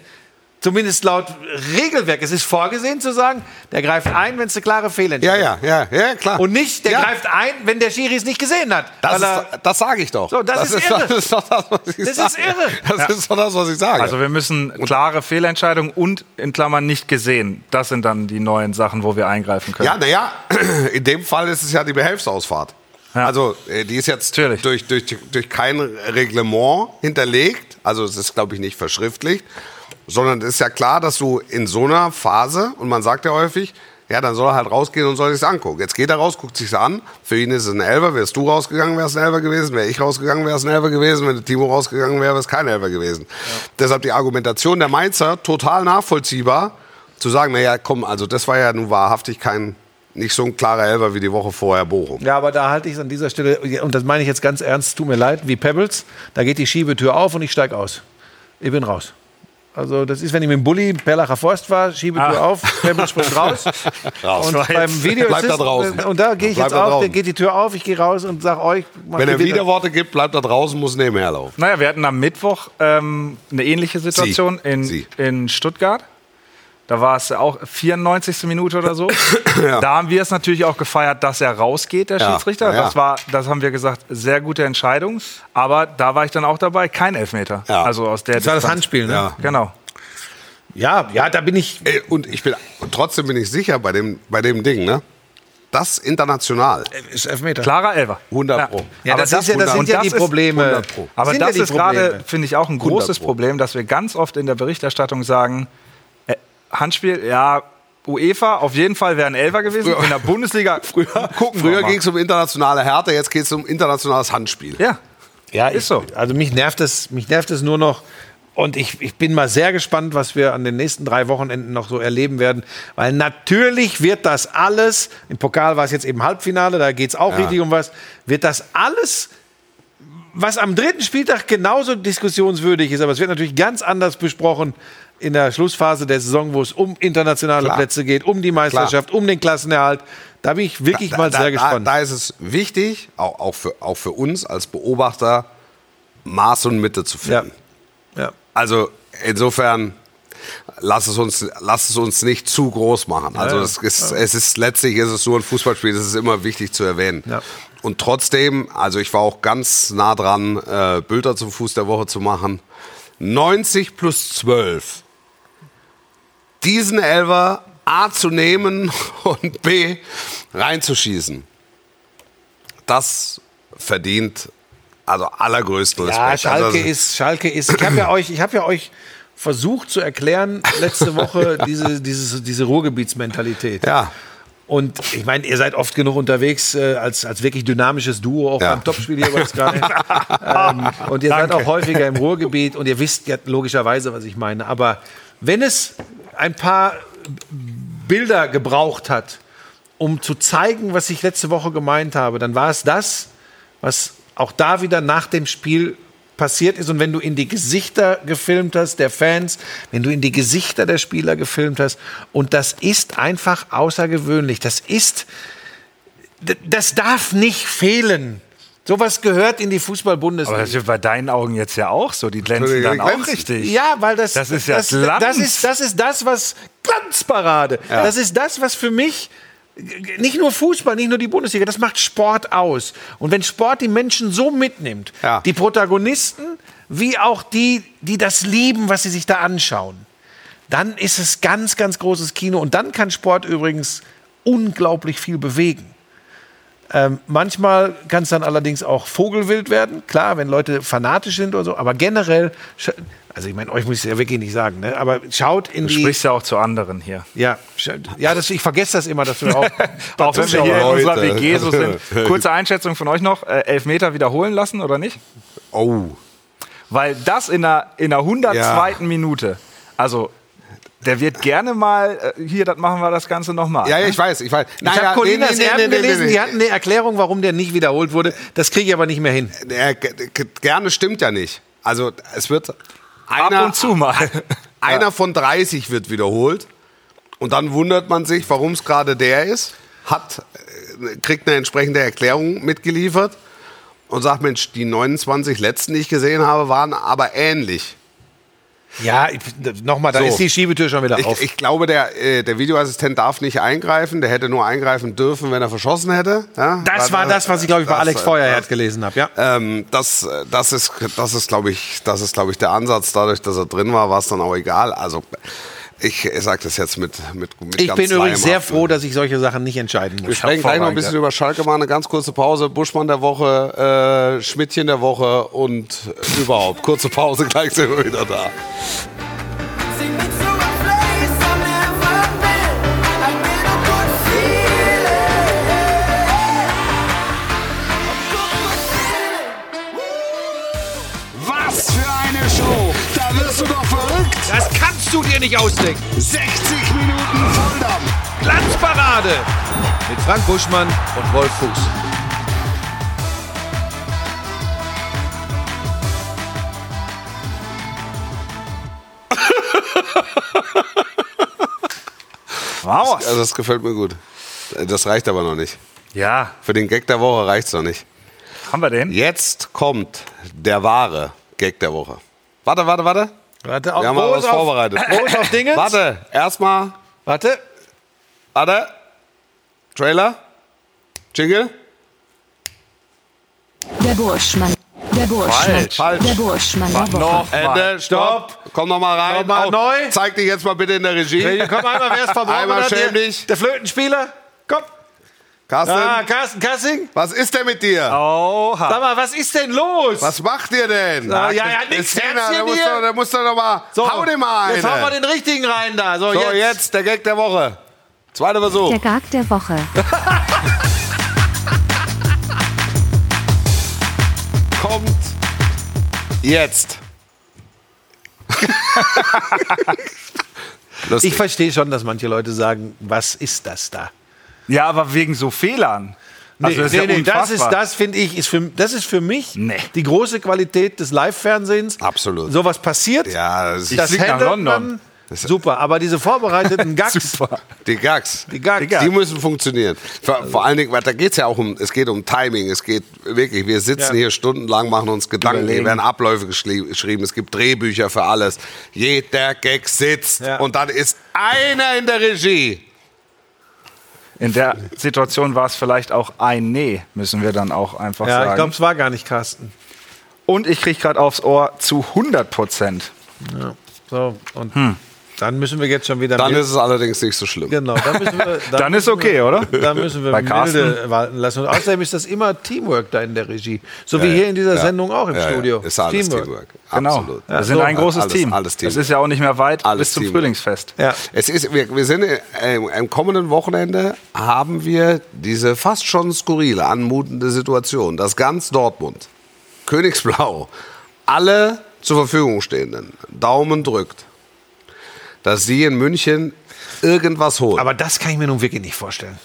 Zumindest laut Regelwerk. Es ist vorgesehen zu sagen, der greift ein, wenn es eine klare ja, Fehlentscheidung ja, ja, ja, klar. Und nicht, der ja. greift ein, wenn der Schiri es nicht gesehen hat. Das, ist, das sage ich doch. So, das ist irre. Das ist doch das, was ich Das sage. ist irre. Das ist doch das, was ich sage. Also wir müssen klare Fehlentscheidungen und in Klammern nicht gesehen. Das sind dann die neuen Sachen, wo wir eingreifen können. ja, naja, in dem Fall ist es ja die Behelfsausfahrt. Ja. Also äh, die ist jetzt Natürlich. durch, durch, durch kein Reglement hinterlegt. Also es ist, glaube ich, nicht verschriftlicht. Sondern es ist ja klar, dass du in so einer Phase, und man sagt ja häufig, ja, dann soll er halt rausgehen und soll sich's angucken. Jetzt geht er raus, guckt sich's an. Für ihn ist es ein Elfer. Wärst du rausgegangen, wäre es ein Elfer gewesen. Wäre ich rausgegangen, wäre es ein Elfer gewesen. Wenn der Timo rausgegangen wäre, wäre es kein Elfer gewesen. Deshalb die Argumentation der Mainzer total nachvollziehbar, zu sagen, naja, komm, also das war ja nun wahrhaftig kein, nicht so ein klarer Elfer wie die Woche vorher Bochum. Ja, aber da halte ich es an dieser Stelle, und das meine ich jetzt ganz ernst, tut mir leid, wie Pebbles, da geht die Schiebetür auf und ich steige aus. Ich bin raus. Also das ist, wenn ich mit dem Bulli Perlacher Forst war, Schiebetür Ah. auf, Pebbles springt raus. Raus. Und beim Video Bleibt da draußen. Und da gehe ich Bleibt jetzt da auf, dann geht die Tür auf, ich gehe raus und sage euch, Wenn er. Widerworte gibt, bleibt da draußen, muss nebenher laufen. Naja, wir hatten am Mittwoch ähm, eine ähnliche Situation in, Sie. in Stuttgart. Da war es auch 94. Minute oder so. Da haben wir es natürlich auch gefeiert, dass er rausgeht, der Ja, Schiedsrichter. ja. Das war, das haben wir gesagt, sehr gute Entscheidung. Aber da war ich dann auch dabei, kein Elfmeter. Ja. Also aus der Das war das Distanz. Handspiel, ne? Ja. Genau. Ja, ja, da bin ich. Ey, Und ich bin und trotzdem bin ich sicher bei dem, bei dem Ding, ne? Das international. Ist Elfmeter. Klarer Elfer. 100 Pro. Ja, Aber das, ist ja, das sind ja die Probleme. 100 Pro. Aber das ja ist gerade, finde ich, auch ein 100 großes Pro. Problem, dass wir ganz oft in der Berichterstattung sagen, äh, Handspiel, ja, UEFA, auf jeden Fall wäre ein Elfer gewesen. Früher- in der Bundesliga Früher, gucken früher ging es um internationale Härte, jetzt geht es um internationales Handspiel. Ja, Ja, Ist ich, so. Also mich nervt es, mich nervt es nur noch. Und ich, ich bin mal sehr gespannt, was wir an den nächsten drei Wochenenden noch so erleben werden. Weil natürlich wird das alles, im Pokal war es jetzt eben Halbfinale, da geht es auch richtig um was, wird das alles, was am dritten Spieltag genauso diskussionswürdig ist, aber es wird natürlich ganz anders besprochen in der Schlussphase der Saison, wo es um internationale Klar. Plätze geht, um die Meisterschaft, um den Klassenerhalt. Da bin ich wirklich mal sehr gespannt. Da, da ist es wichtig, auch, auch, für, auch für uns als Beobachter, Maß und Mitte zu ja. finden. Ja. Also insofern, lass es uns, lass es uns nicht zu groß machen. Also ja. es, ist, es ist letztlich ist es nur ein Fußballspiel, das ist immer wichtig zu erwähnen. Ja. Und trotzdem, also ich war auch ganz nah dran, äh, Bilder zum Fuß der Woche zu machen. 90 plus 12. Diesen Elver A zu nehmen und B reinzuschießen. Das verdient also allergrößten Respekt. Ja, Schalke also, ist, Schalke ist, ich habe ja euch, ich habe ja euch versucht zu erklären letzte Woche diese, diese, diese Ruhrgebietsmentalität. Ja. Und ich meine, ihr seid oft genug unterwegs äh, als, als wirklich dynamisches Duo, auch Ja. beim Topspiel hier übrigens gerade. ähm, und ihr seid auch häufiger im Ruhrgebiet und ihr wisst ja logischerweise, was ich meine. Aber wenn es ein paar Bilder gebraucht hat, um zu zeigen, was ich letzte Woche gemeint habe, dann war es das, was auch da wieder nach dem Spiel passiert ist. Und wenn du in die Gesichter gefilmt hast der Fans, wenn du in die Gesichter der Spieler gefilmt hast, und das ist einfach außergewöhnlich. Das ist, das darf nicht fehlen. Sowas gehört in die aber Fußball-Bundesliga. das ist bei deinen Augen jetzt ja auch so. Die glänzen dann auch richtig. Ja, weil das, Das ist ja das, Glanz. das, ist, das ist das, was Glanzparade. Das ist das, was für mich nicht nur Fußball, nicht nur die Bundesliga, das macht Sport aus. Und wenn Sport die Menschen so mitnimmt, Ja. die Protagonisten, wie auch die, die das lieben, was sie sich da anschauen, dann ist es ganz, ganz großes Kino. Und dann kann Sport übrigens unglaublich viel bewegen. Ähm, manchmal kann es dann allerdings auch Vogelwild werden, klar, wenn Leute fanatisch sind oder so, aber generell, also ich meine, euch muss ich ja wirklich nicht sagen, ne? aber schaut in Du die... sprichst ja auch zu anderen hier. Ja, ja das, ich vergesse das immer, dass wir auch... Auch wenn wir hier in Leute. unserer WG so sind. Kurze Einschätzung von euch noch. Äh, Elfmeter wiederholen lassen oder nicht? Oh. Weil das in der, in der 102. Ja. Minute, also der wird gerne mal, äh, hier, das machen wir das Ganze nochmal. Ja, ja, ich weiß, ich weiß. Ich habe Colinas Erben gelesen, die hatten eine Erklärung, warum der nicht wiederholt wurde. Das kriege ich aber nicht mehr hin. Ja, gerne stimmt ja nicht. Also es wird einer, Ab und zu mal. einer von 30 wird wiederholt und dann wundert man sich, warum es gerade der ist, hat, äh, kriegt eine entsprechende Erklärung mitgeliefert und sagt, Mensch, die 29 letzten, die ich gesehen habe, waren aber ähnlich. Ja, nochmal, da So. ist die Schiebetür schon wieder auf. Ich, ich glaube, der, äh, der Videoassistent darf nicht eingreifen. Der hätte nur eingreifen dürfen, wenn er verschossen hätte. Ja? das Weil, war das, was ich, glaube ich, bei das, Alex äh, Feuerherd gelesen habe. Ja. Ähm, das, äh, das ist, das ist, glaube ich, das ist, glaube ich, der Ansatz. Dadurch, dass er drin war, war es dann auch egal. Also ich, sage das jetzt mit, mit, mit Ich ganz bin übrigens sehr Leihmacht. fro, dass ich solche Sachen nicht entscheiden Wir muss. sprechen gleich noch ein bisschen über Schalke, mal eine ganz kurze Pause. Buschmann der Woche, äh, Schmidtchen der Woche und äh, überhaupt. Kurze Pause, gleich sind wir wieder da. Was für eine Show! Da wirst du doch verrückt! Das kannst du dir nicht ausdenken. 60 Minuten Volldampf! Glanzparade mit Frank Buschmann und Wolf Fuß. Wow. Also das gefällt mir gut. Das reicht aber noch nicht. Ja, Für den Gag der Woche reicht's noch nicht. haben wir den? Jetzt kommt der wahre Gag der Woche. Warte, warte, warte. Warte, auf, Wir haben mal was auf, vorbereitet. Groß auf Dingens. Warte, erstmal, Warte. warte. Trailer. Jingle. Der Burschmann. Der Burschmann. Falsch. Der Burschmann der Woche. Noch Ende, stopp. Komm noch mal rein. Noch mal Auf- neu. Zeig dich jetzt mal bitte in der Regie. Komm einmal, wer ist vom Einmal schäm Der- dich. Der Flötenspieler. Komm. Carsten, Ah, Carsten Kassing. was ist denn mit dir? Oha. Sag mal, was ist denn los? Was macht ihr denn? Ah, ja, ja, nix, mal, musst hier. du- Da musst du doch mal. So, hau dir mal Jetzt hauen wir eine. den richtigen rein da. So, So, jetzt. jetzt der Gag der Woche. Zweiter Versuch. Der Gag der Woche. Kommt jetzt. Ich verstehe schon, dass manche Leute sagen, was ist das da? Ja, aber wegen so Fehlern. Also das ist ja das ist, unfassbar. das finde ich, ist für, das ist für mich Nee. die große Qualität des Live-Fernsehens. Absolut. Sowas passiert. ja, das ist das flieg nach London. man Super, aber diese vorbereiteten Gags, Super. die Gags. die Gags, Die müssen funktionieren. Vor, vor allen Dingen, weil da geht es ja auch um, es geht um Timing, es geht wirklich, wir sitzen Ja. hier stundenlang, machen uns Gedanken, hier werden Abläufe geschrieben, es gibt Drehbücher für alles. Jeder Gag sitzt Ja. und dann ist einer in der Regie. In der Situation war es vielleicht auch ein Nee, müssen wir dann auch einfach ja, ich sagen. glaube, es war gar nicht Carsten. Und ich kriege gerade aufs Ohr zu 100 Prozent. Ja. So, und dann müssen wir jetzt schon wieder. Dann ist es allerdings nicht so schlimm. Genau, dann müssen wir. Dann ist müssen okay, wir, oder? Dann müssen wir Bei Carsten? milde walten lassen. Und außerdem ist das immer Teamwork da in der Regie. So wie Ja, hier in dieser ja. Sendung auch im Ja, ja. Studio. Ist alles Teamwork. Genau. Absolut. wir sind so, ein großes alles- Team. alles Team. Es ist ja auch nicht mehr weit Alles bis zum Team. Frühlingsfest. Ja. Es ist, wir, wir sind äh, am kommenden Wochenende haben wir diese fast schon skurrile, anmutende Situation, dass ganz Dortmund, Königsblau, alle zur Verfügung stehenden Daumen drückt, dass sie in München irgendwas holen. Aber das kann ich mir nun wirklich nicht vorstellen.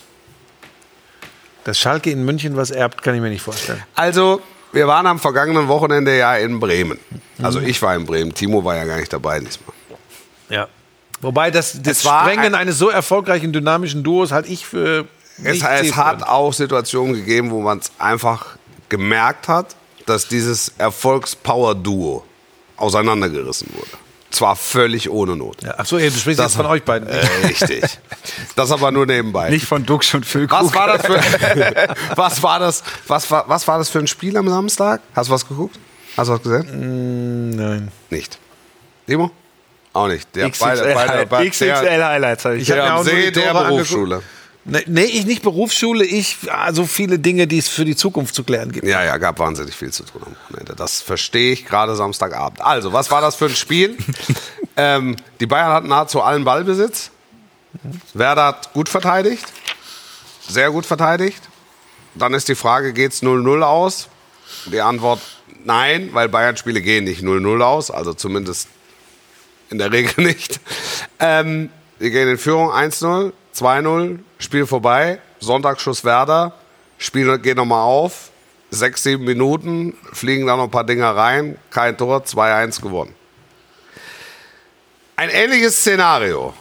Dass Schalke in München was erbt, kann ich mir nicht vorstellen. Also, wir waren am vergangenen Wochenende ja in Bremen. Also ich war in Bremen, Timo war ja gar nicht dabei diesmal. Ja. Wobei das, das Es war Sprengen ein- eines so erfolgreichen, dynamischen Duos halte ich für. Es, es hat auch Situationen gegeben, wo man es einfach gemerkt hat, dass dieses Erfolgs-Power-Duo auseinandergerissen wurde. Zwar völlig ohne Not. Ja, Achso, du sprichst Das- jetzt von euch beiden. Äh, richtig. Das aber nur nebenbei. Nicht von Dux und Füllkrug. was war das für was war das was war, was war das für ein Spiel am Samstag? Hast du was geguckt? Hast du was gesehen? Nein. Nicht. Timo? Auch nicht. Der XXL, der- XXL Highlights habe ich. Der die der Tore Berufsschule. Nee, nee, ich nicht Berufsschule, ich so viele Dinge, die es für die Zukunft zu klären gibt. Ja, ja, gab wahnsinnig viel zu tun am Wochenende. Das verstehe ich gerade Samstagabend. Also, was war das für ein Spiel? ähm, die Bayern hatten nahezu allen Ballbesitz. Werder hat gut verteidigt. Sehr gut verteidigt. Dann ist die Frage, geht es 0-0 aus? Die Antwort nein, weil Bayern-Spiele gehen nicht 0-0 aus. Also zumindest in der Regel nicht. Ähm, wir gehen in Führung 1-0, 2-0, Spiel vorbei, Sonntagsschuss Werder, Spiel geht nochmal auf, sechs, sieben Minuten, fliegen da noch ein paar Dinger rein, kein Tor, 2-1 gewonnen. Ein ähnliches Szenario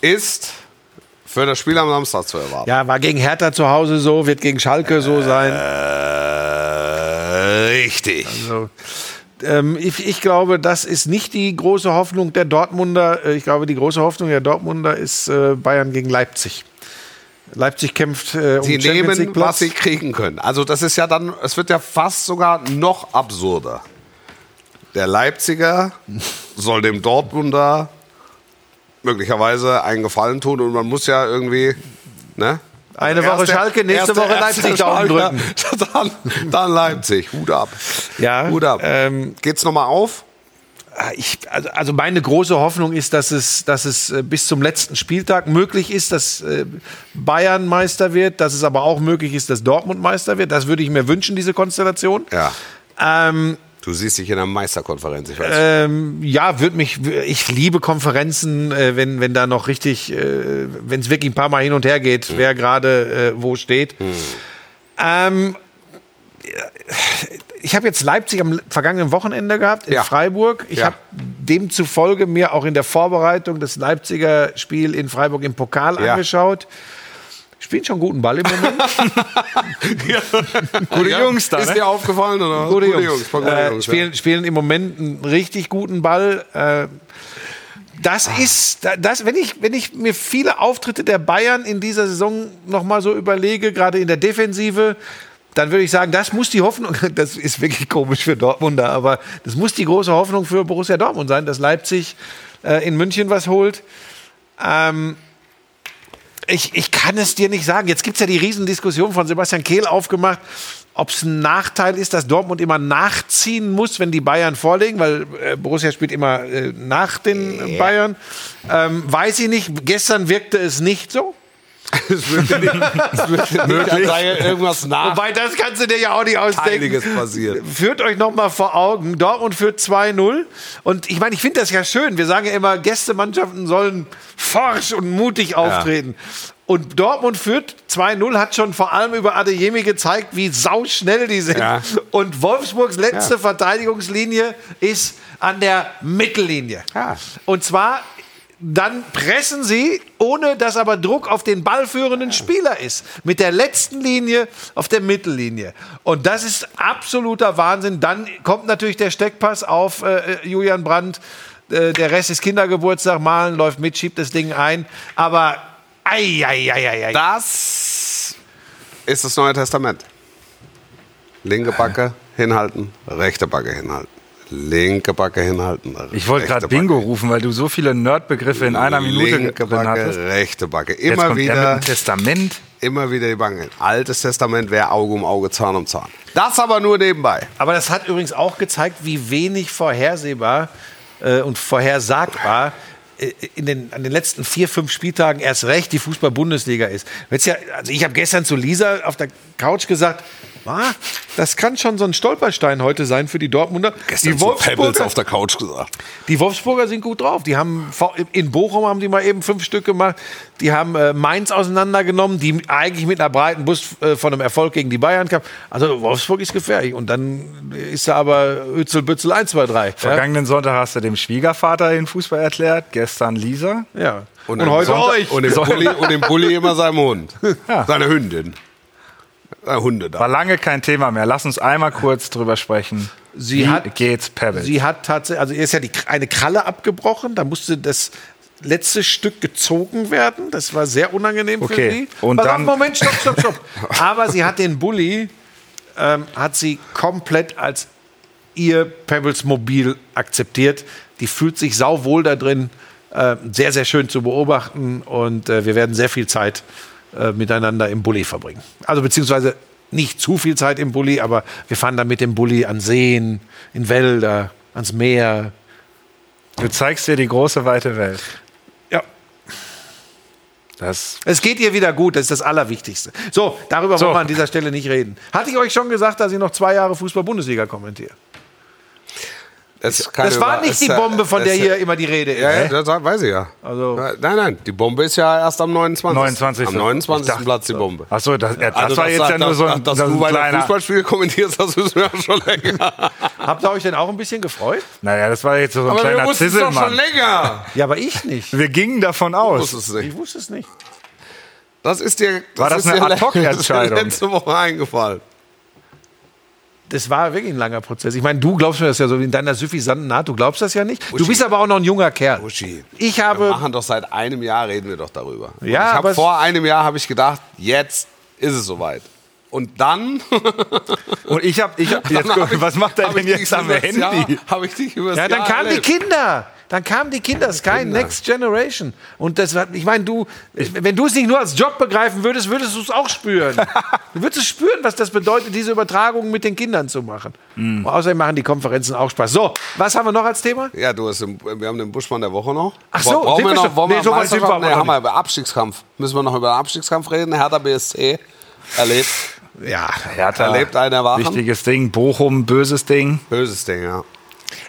ist für das Spiel am Samstag zu erwarten. Ja, war gegen Hertha zu Hause so, wird gegen Schalke so sein. Äh, richtig. So. Ähm, ich, ich glaube, das ist nicht die große Hoffnung der Dortmunder. Äh, Ich glaube, die große Hoffnung der Dortmunder ist äh, Bayern gegen Leipzig. Leipzig kämpft äh, um Sie Champions nehmen, was sie kriegen können. Also das ist ja dann, es wird ja fast sogar noch absurder. Der Leipziger soll dem Dortmunder möglicherweise einen Gefallen tun und man muss ja irgendwie, ne? Eine Woche Erste- Schalke, nächste erste- Woche Leipzig Daumen drücken. Dann, dann Leipzig, Hut ab. Ja, Hut ab. ähm, Geht's nochmal auf? Ah, Ich, also, also meine große Hoffnung ist, dass es, dass es äh, bis zum letzten Spieltag möglich ist, dass äh, Bayern Meister wird, dass es aber auch möglich ist, dass Dortmund Meister wird. Das würde ich mir wünschen, diese Konstellation. Ja. Ähm, Du siehst dich in einer Meisterkonferenz, ich weiß. ähm, ja, würde mich, ich liebe Konferenzen, äh, wenn, wenn da noch richtig, äh, wenn es wirklich ein paar Mal hin und her geht, Hm. wer gerade äh, wo steht. Ähm, ich habe jetzt Leipzig am vergangenen Wochenende gehabt in Ja. Freiburg. Ich Ja. habe demzufolge mir auch in der Vorbereitung das Leipziger Spiel in Freiburg im Pokal Ja. angeschaut. Spielen schon guten Ball im Moment. Gute Jungs da, Ist ne? dir aufgefallen oder? was? Gute Jungs. gute äh, Jungs, ja. spielen, spielen im Moment einen richtig guten Ball. Äh, das Ah. ist, da- das, wenn, ich, wenn ich mir viele Auftritte der Bayern in dieser Saison nochmal so überlege, gerade in der Defensive, dann würde ich sagen, das muss die Hoffnung, das ist wirklich komisch für Dortmunder, aber das muss die große Hoffnung für Borussia Dortmund sein, dass Leipzig äh, in München was holt. Ähm, ich, ich kann es dir nicht sagen. Jetzt gibt es ja die Riesendiskussion von Sebastian Kehl aufgemacht, ob es ein Nachteil ist, dass Dortmund immer nachziehen muss, wenn die Bayern vorlegen, weil äh, Borussia spielt immer äh, nach den Bayern. Ähm, weiß ich nicht. Gestern wirkte es nicht so. Es wird nicht, es wird sei irgendwas Wobei, das kannst du dir ja auch nicht ausdenken. Nachteiliges passiert. Führt euch noch mal vor Augen, Dortmund führt 2-0. Und ich meine, ich finde das ja schön. Wir sagen ja immer, Gästemannschaften sollen forsch und mutig auftreten. Und Dortmund führt 2-0, hat schon vor allem über Adeyemi gezeigt, wie sauschnell die sind. Ja. Und Wolfsburgs letzte Ja. Verteidigungslinie ist an der Mittellinie. Ja. Und zwar dann pressen sie, ohne dass aber Druck auf den ballführenden Spieler ist. Mit der letzten Linie auf der Mittellinie. Und das ist absoluter Wahnsinn. Dann kommt natürlich der Steckpass auf äh, Julian Brandt. Äh, der Rest ist Kindergeburtstag, Malen läuft mit, schiebt das Ding ein. Aber ei, ei, ei, ei. Das ist das Neue Testament. Linke Backe hinhalten, rechte Backe hinhalten. Linke Backe hinhalten. Ich wollte gerade Bingo Backe. rufen, weil du so viele Nerdbegriffe in einer Minute Linke Backe, hattest. rechte Backe. Jetzt Immer er wieder, dem Testament. immer wieder die Bange. Altes Testament wäre Auge um Auge, Zahn um Zahn. Das aber nur nebenbei. Aber das hat übrigens auch gezeigt, wie wenig vorhersehbar äh, und vorhersagbar äh, in den, an den letzten vier, fünf Spieltagen erst recht die Fußball-Bundesliga ist. Jetzt ja, also ich habe gestern zu Lisa auf der Couch gesagt, "Ah, das kann schon so ein Stolperstein heute sein für die Dortmunder. die, Wolfsburger, der Couch gesagt. die Wolfsburger sind gut drauf. Die haben in Bochum haben die mal eben fünf Stück gemacht. Die haben äh, Mainz auseinandergenommen, die eigentlich mit einer breiten Bus äh, von einem Erfolg gegen die Bayern kam. Also Wolfsburg ist gefährlich. Und dann ist da aber Hützelbützel 1, 2, 3. Ja? Vergangenen Sonntag hast du dem Schwiegervater den Fußball erklärt, gestern Lisa. ja. Und, am heute Sonntag- euch. Und dem, Bulli, und dem Bulli immer seinem Hund. Seine Hündin. Hunde War da. lange kein Thema mehr. Lass uns einmal kurz drüber sprechen. Sie Wie hat- geht's Pebbles? Sie hat tatsächlich, also ihr ist ja die, eine Kralle abgebrochen. Da musste das letzte Stück gezogen werden. Das war sehr unangenehm für Okay. sie. Und Pass dann- auf, Moment, stopp, stopp, stopp. Aber sie hat den Bulli, ähm, hat sie komplett als ihr Pebbles Mobil akzeptiert. Die fühlt sich sauwohl da drin. Äh, sehr, sehr schön zu beobachten. Und äh, wir werden sehr viel Zeit äh, miteinander im Bulli verbringen. Also beziehungsweise nicht zu viel Zeit im Bulli, aber wir fahren dann mit dem Bulli an Seen, in Wälder, ans Meer. du zeigst dir die große weite Welt. Ja, Das es geht ihr wieder gut, das ist das Allerwichtigste. So, darüber So. wollen wir an dieser Stelle nicht reden. Hatte ich euch schon gesagt, dass ich noch zwei Jahre Fußball-Bundesliga kommentiere? Es Das war Über- nicht es die Bombe, von es der hier immer die Rede ist. Ja, ja, das weiß ich ja. Also- nein, nein, die Bombe ist ja erst am 29. 29. Am 29. Ich dachte- Platz die Bombe. Achso, das, ja, das Also, war dass- jetzt ja nur so ein, dass, ein du bei kleiner. Fußballspiel kommentierst, das wissen wir ja schon länger. Habt ihr euch denn auch ein bisschen gefreut? Naja, das war jetzt so ein Aber kleiner wussten es doch schon Zisselmann. länger. Ja, aber ich nicht. Wir gingen davon Ich aus. wusste es nicht. Ich wusste es nicht. Das ist dir, das War das ist eine Ad-hoc-Entscheidung? das ist dir letzte Woche eingefallen. Das war wirklich ein langer Prozess. Ich meine, du glaubst mir das ja so in deiner suffisanten Art. Du glaubst das ja nicht. Du bist aber auch noch ein junger Kerl. Uschi, Ich wir habe. machen doch seit einem Jahr, reden wir doch darüber. Und Ja, ich habe vor einem Jahr habe ich gedacht, jetzt ist es soweit. Und dann, Und ich habe, ich hab, jetzt, hab ich- was macht er denn jetzt am Handy? Habe ich dich übers Ja, dann Jahr kamen die. Kinder. Dann kamen die Kinder. Sky Next Generation. Und das hat, ich meine, du, wenn du es nicht nur als Job begreifen würdest, würdest du es auch spüren. Du würdest es spüren, was das bedeutet, diese Übertragung mit den Kindern zu machen. Und außerdem machen die Konferenzen auch Spaß. So, was haben wir noch als Thema? Ja, du hast wir haben den Buschmann der Woche noch. Ach so, Brauchen wir noch, wollen Nee, wir so weit sind wir Nee, haben wir über Abstiegskampf. Müssen wir noch über den Abstiegskampf reden? Hertha BSC erlebt, Ja. Hertha, erlebt einen erwachen. wichtiges Ding. Bochum, böses Ding. Böses Ding, ja.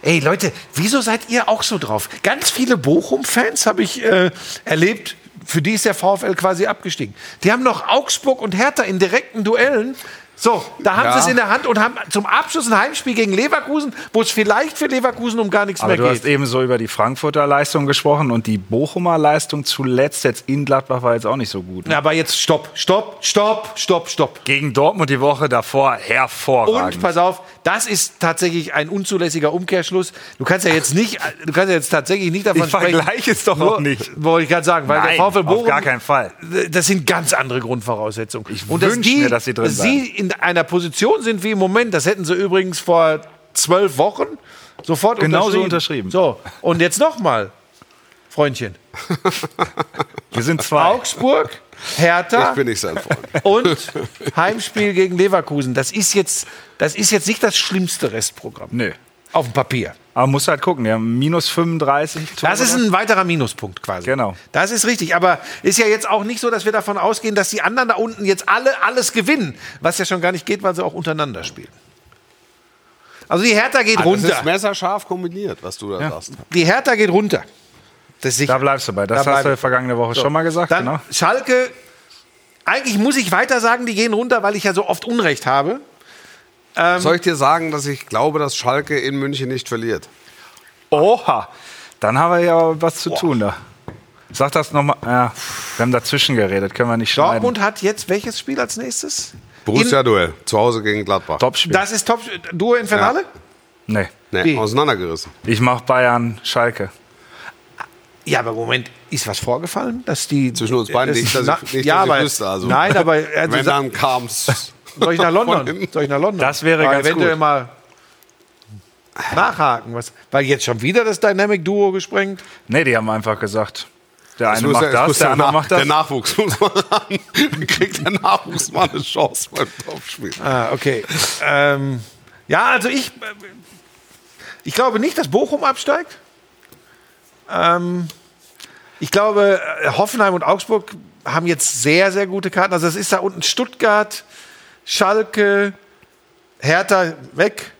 Ey, Leute, wieso seid ihr auch so drauf? Ganz viele Bochum-Fans habe ich äh, erlebt, für die ist der VfL quasi abgestiegen. Die haben noch Augsburg und Hertha in direkten Duellen So, da haben Ja. sie es in der Hand und haben zum Abschluss ein Heimspiel gegen Leverkusen, wo es vielleicht für Leverkusen um gar nichts Aber mehr du hast geht. eben so über die Frankfurter Leistung gesprochen und die Bochumer Leistung zuletzt jetzt in Gladbach war jetzt auch nicht so gut. ne? Ja, aber jetzt stopp, stopp, stopp, stopp, stopp. Gegen Dortmund die Woche davor hervorragend. Und pass auf, das ist tatsächlich ein unzulässiger Umkehrschluss. Du kannst ja jetzt nicht, du kannst ja jetzt tatsächlich nicht davon Ich sprechen. vergleiche es doch auch nicht. Wollte ich gerade sagen, weil Nein, der VfL auf Bochum, gar keinen Fall. Das sind ganz andere Grundvoraussetzungen. Ich Und dass wünsch die, mir, dass sie drin sie in einer Position sind wie im Moment, das hätten sie übrigens vor zwölf Wochen sofort Genauso unterschrieben. unterschrieben. So, und jetzt nochmal, Freundchen. Wir sind zwei. Augsburg, Hertha Ich bin nicht sein Freund. und Heimspiel gegen Leverkusen. Das ist jetzt, das ist jetzt nicht das schlimmste Restprogramm. Nö. Auf dem Papier. Aber muss halt gucken, ja, minus 35 Tore. Das ist ein weiterer Minuspunkt quasi. Genau. Das ist richtig. Aber ist ja jetzt auch nicht so, dass wir davon ausgehen, dass die anderen da unten jetzt alle alles gewinnen. Was ja schon gar nicht geht, weil sie auch untereinander spielen. Also die Hertha geht Das runter. ist messerscharf kombiniert, was du da sagst. Die Hertha geht runter. Das. Da bleibst du bei. Das Da hast du vergangene Woche schon mal gesagt. Dann genau. Schalke. Eigentlich muss ich weiter sagen, die gehen runter, weil ich ja so oft Unrecht habe. Soll ich dir sagen, dass ich glaube, dass Schalke in München nicht verliert? Oha, dann haben wir ja was zu tun da. Sag das nochmal. Ja, wir haben dazwischen geredet, können wir nicht schneiden. Dortmund hat jetzt welches Spiel als nächstes? Borussia-Duell, zu Hause gegen Gladbach. Topspiel. Das ist Top Duo Infernale? Nee, Nee, Wie? auseinandergerissen. ich mach Bayern Schalke. Ja, aber Moment, ist was vorgefallen, dass die Zwischen uns beiden das- nicht, dass na, ich, nicht, ja, dass ich aber, wüsste. Also. Nein, aber also, Wenn dann kam's. Soll ich nach London? Soll ich nach London? Das wäre Mal ganz eventuell gut. mal nachhaken, was, weil jetzt schon wieder das Dynamic Duo gesprengt. Nee, die haben einfach gesagt, der eine muss macht das, der der andere Nach- macht das. Der Nachwuchs muss mal ran. Dann kriegt der Nachwuchs mal eine Chance beim Topspiel. Ah, okay. ähm, ja, also ich, ich glaube nicht, dass Bochum absteigt. Ähm, ich glaube, äh, Hoffenheim und Augsburg haben jetzt sehr, sehr gute Karten. Also es ist da unten Stuttgart, Schalke, Hertha weg.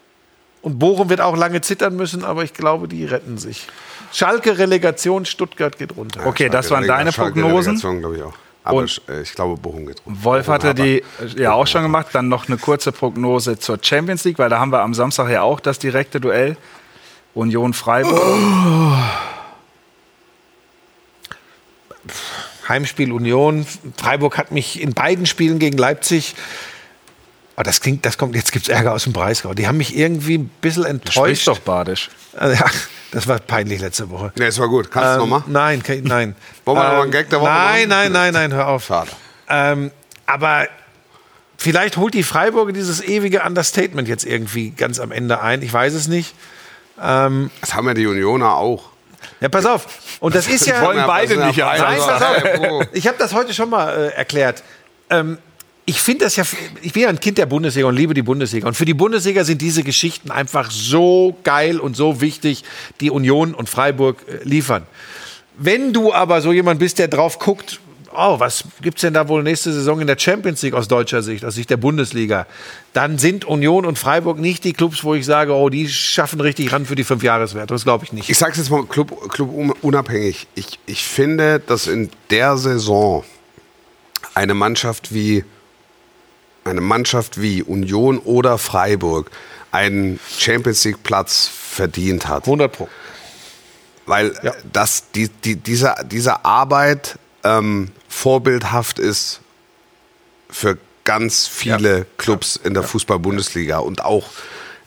Und Bochum wird auch lange zittern müssen, aber ich glaube, die retten sich. Schalke Relegation, Stuttgart geht runter. Okay, das waren Schalke- deine Schalke Prognosen. Relegation, glaube ich auch. Aber Und- ich, äh, ich glaube, Bochum geht runter. Wolf hatte die äh, ja auch schon gemacht. Dann noch eine kurze Prognose zur Champions League, weil da haben wir am Samstag ja auch das direkte Duell. Union Freiburg. Heimspiel Union. Freiburg hat mich in beiden Spielen gegen Leipzig. Aber das klingt, das kommt, jetzt gibt es Ärger aus dem Breisgau. Die haben mich irgendwie ein bisschen enttäuscht. doch badisch. Also, ja, das war peinlich letzte Woche. Nee, es war gut. Kannst du Ähm, nochmal? Nein, kein, nein. Wollen wir noch mal einen Ähm, Gag der Woche Nein, machen? nein, nein, nein, hör auf. Schade. Ähm, aber vielleicht holt die Freiburger dieses ewige Understatement jetzt irgendwie ganz am Ende ein. Ich weiß es nicht. Das haben ja die Unioner auch. Ja, pass auf. Und das ist ja. wollen beide nicht beide Nein, pass auf. oh. Ich habe das heute schon mal äh, erklärt. Ähm, ich finde das ja, ich bin ja ein Kind der Bundesliga und liebe die Bundesliga. Und für die Bundesliga sind diese Geschichten einfach so geil und so wichtig, die Union und Freiburg äh, liefern. Wenn du aber so jemand bist, der drauf guckt, oh, was gibt's denn da wohl nächste Saison in der Champions League aus deutscher Sicht, aus Sicht der Bundesliga, dann sind Union und Freiburg nicht die Clubs, wo ich sage, oh, die schaffen richtig ran für die Fünfjahreswerte. Das glaube ich nicht. Ich sag's jetzt mal Club, Club un- unabhängig. Ich, ich finde, dass in der Saison eine Mannschaft wie eine Mannschaft wie Union oder Freiburg einen Champions League Platz verdient hat. 100 Pro. weil Ja. das, die, die, diese, diese Arbeit ähm, vorbildhaft ist für ganz viele Clubs in der Fußball-Bundesliga und auch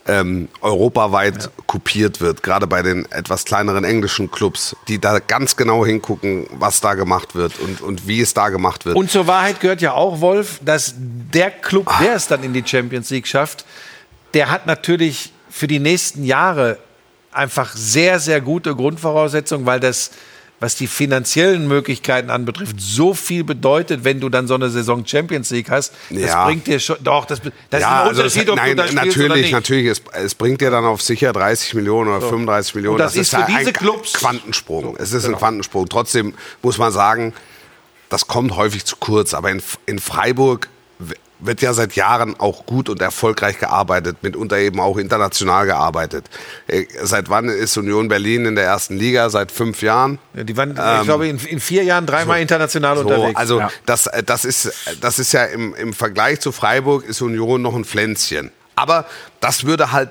ähm, europaweit kopiert wird, gerade bei den etwas kleineren englischen Clubs, die da ganz genau hingucken, was da gemacht wird und, und wie es da gemacht wird. Und zur Wahrheit gehört ja auch, Wolf, dass der Club, der es dann in die Champions League schafft, der hat natürlich für die nächsten Jahre einfach sehr, sehr gute Grundvoraussetzungen, weil das, was die finanziellen Möglichkeiten anbetrifft, so viel bedeutet, wenn du dann so eine Saison Champions League hast. Das Ja. bringt dir schon, doch, das, das ist ein also Unterschied, es, ob nein, du da natürlich, natürlich. Es, es bringt dir dann auf sicher 30 Millionen oder 35 Millionen. Und das ist für ja diese ein Clubs- Quantensprung. es ist genau. ein Quantensprung. Trotzdem muss man sagen, das kommt häufig zu kurz. Aber in, in Freiburg wird ja seit Jahren auch gut und erfolgreich gearbeitet, mitunter eben auch international gearbeitet. Äh, Seit wann ist Union Berlin in der ersten Liga? Seit fünf Jahren? Ja, die waren, ich glaube, in, in vier Jahren dreimal international So, unterwegs. also Ja. das, das, ist, das ist ja im, im Vergleich zu Freiburg ist Union noch ein Pflänzchen. Aber das würde halt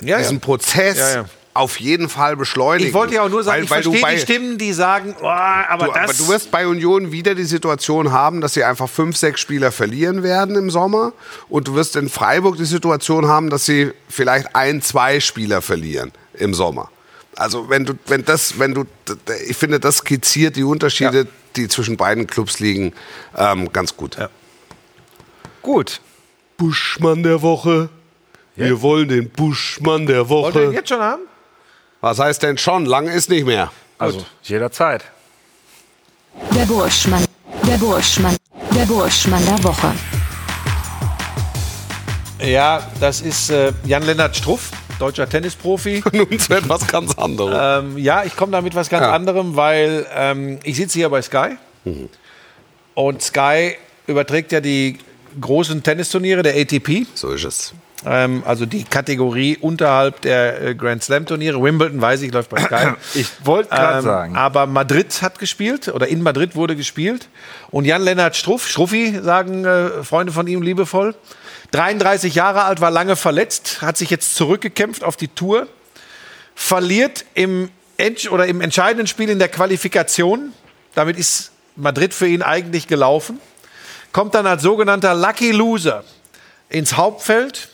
äh, Ja, diesen ja. Prozess Ja, ja. Auf jeden Fall beschleunigen. ich wollte ja auch nur sagen, Weil- ich weil du verstehe bei- die Stimmen, die sagen, oh, aber Du, das... aber du wirst bei Union wieder die Situation haben, dass sie einfach fünf, sechs Spieler verlieren werden im Sommer. Und du wirst in Freiburg die Situation haben, dass sie vielleicht ein, zwei Spieler verlieren im Sommer. Also wenn du, wenn das, wenn du, ich finde, das skizziert die Unterschiede, die zwischen beiden Clubs liegen, ähm, ganz gut. Gut. Buschmann der Woche. Wir wollen den Buschmann der Wollt ihr den Woche. jetzt schon haben? Was heißt denn schon? Lang ist nicht mehr. Also jederzeit. Der Burschmann. Der Burschmann. Der Burschmann der Woche. Ja, das ist äh, Jan-Lennart Struff, deutscher Tennisprofi. Nun zu etwas ganz anderem. Ähm, ja, ich komme da mit was ganz Ja. anderem, weil ähm, ich sitze hier bei Sky und Sky überträgt ja die großen Tennisturniere der ATP, so ist es. Ähm, also die Kategorie unterhalb der äh, Grand Slam Turniere. Wimbledon weiß ich läuft bei Sky. Ich wollte gerade Ähm, sagen. Aber Madrid hat gespielt oder in Madrid wurde gespielt. Und Jan-Lennart Struff, Struffi sagen äh, Freunde von ihm liebevoll, 33 Jahre alt, war lange verletzt, hat sich jetzt zurückgekämpft auf die Tour, verliert im, End oder im entscheidenden Spiel in der Qualifikation. Damit ist Madrid für ihn eigentlich gelaufen. Kommt dann als sogenannter Lucky Loser ins Hauptfeld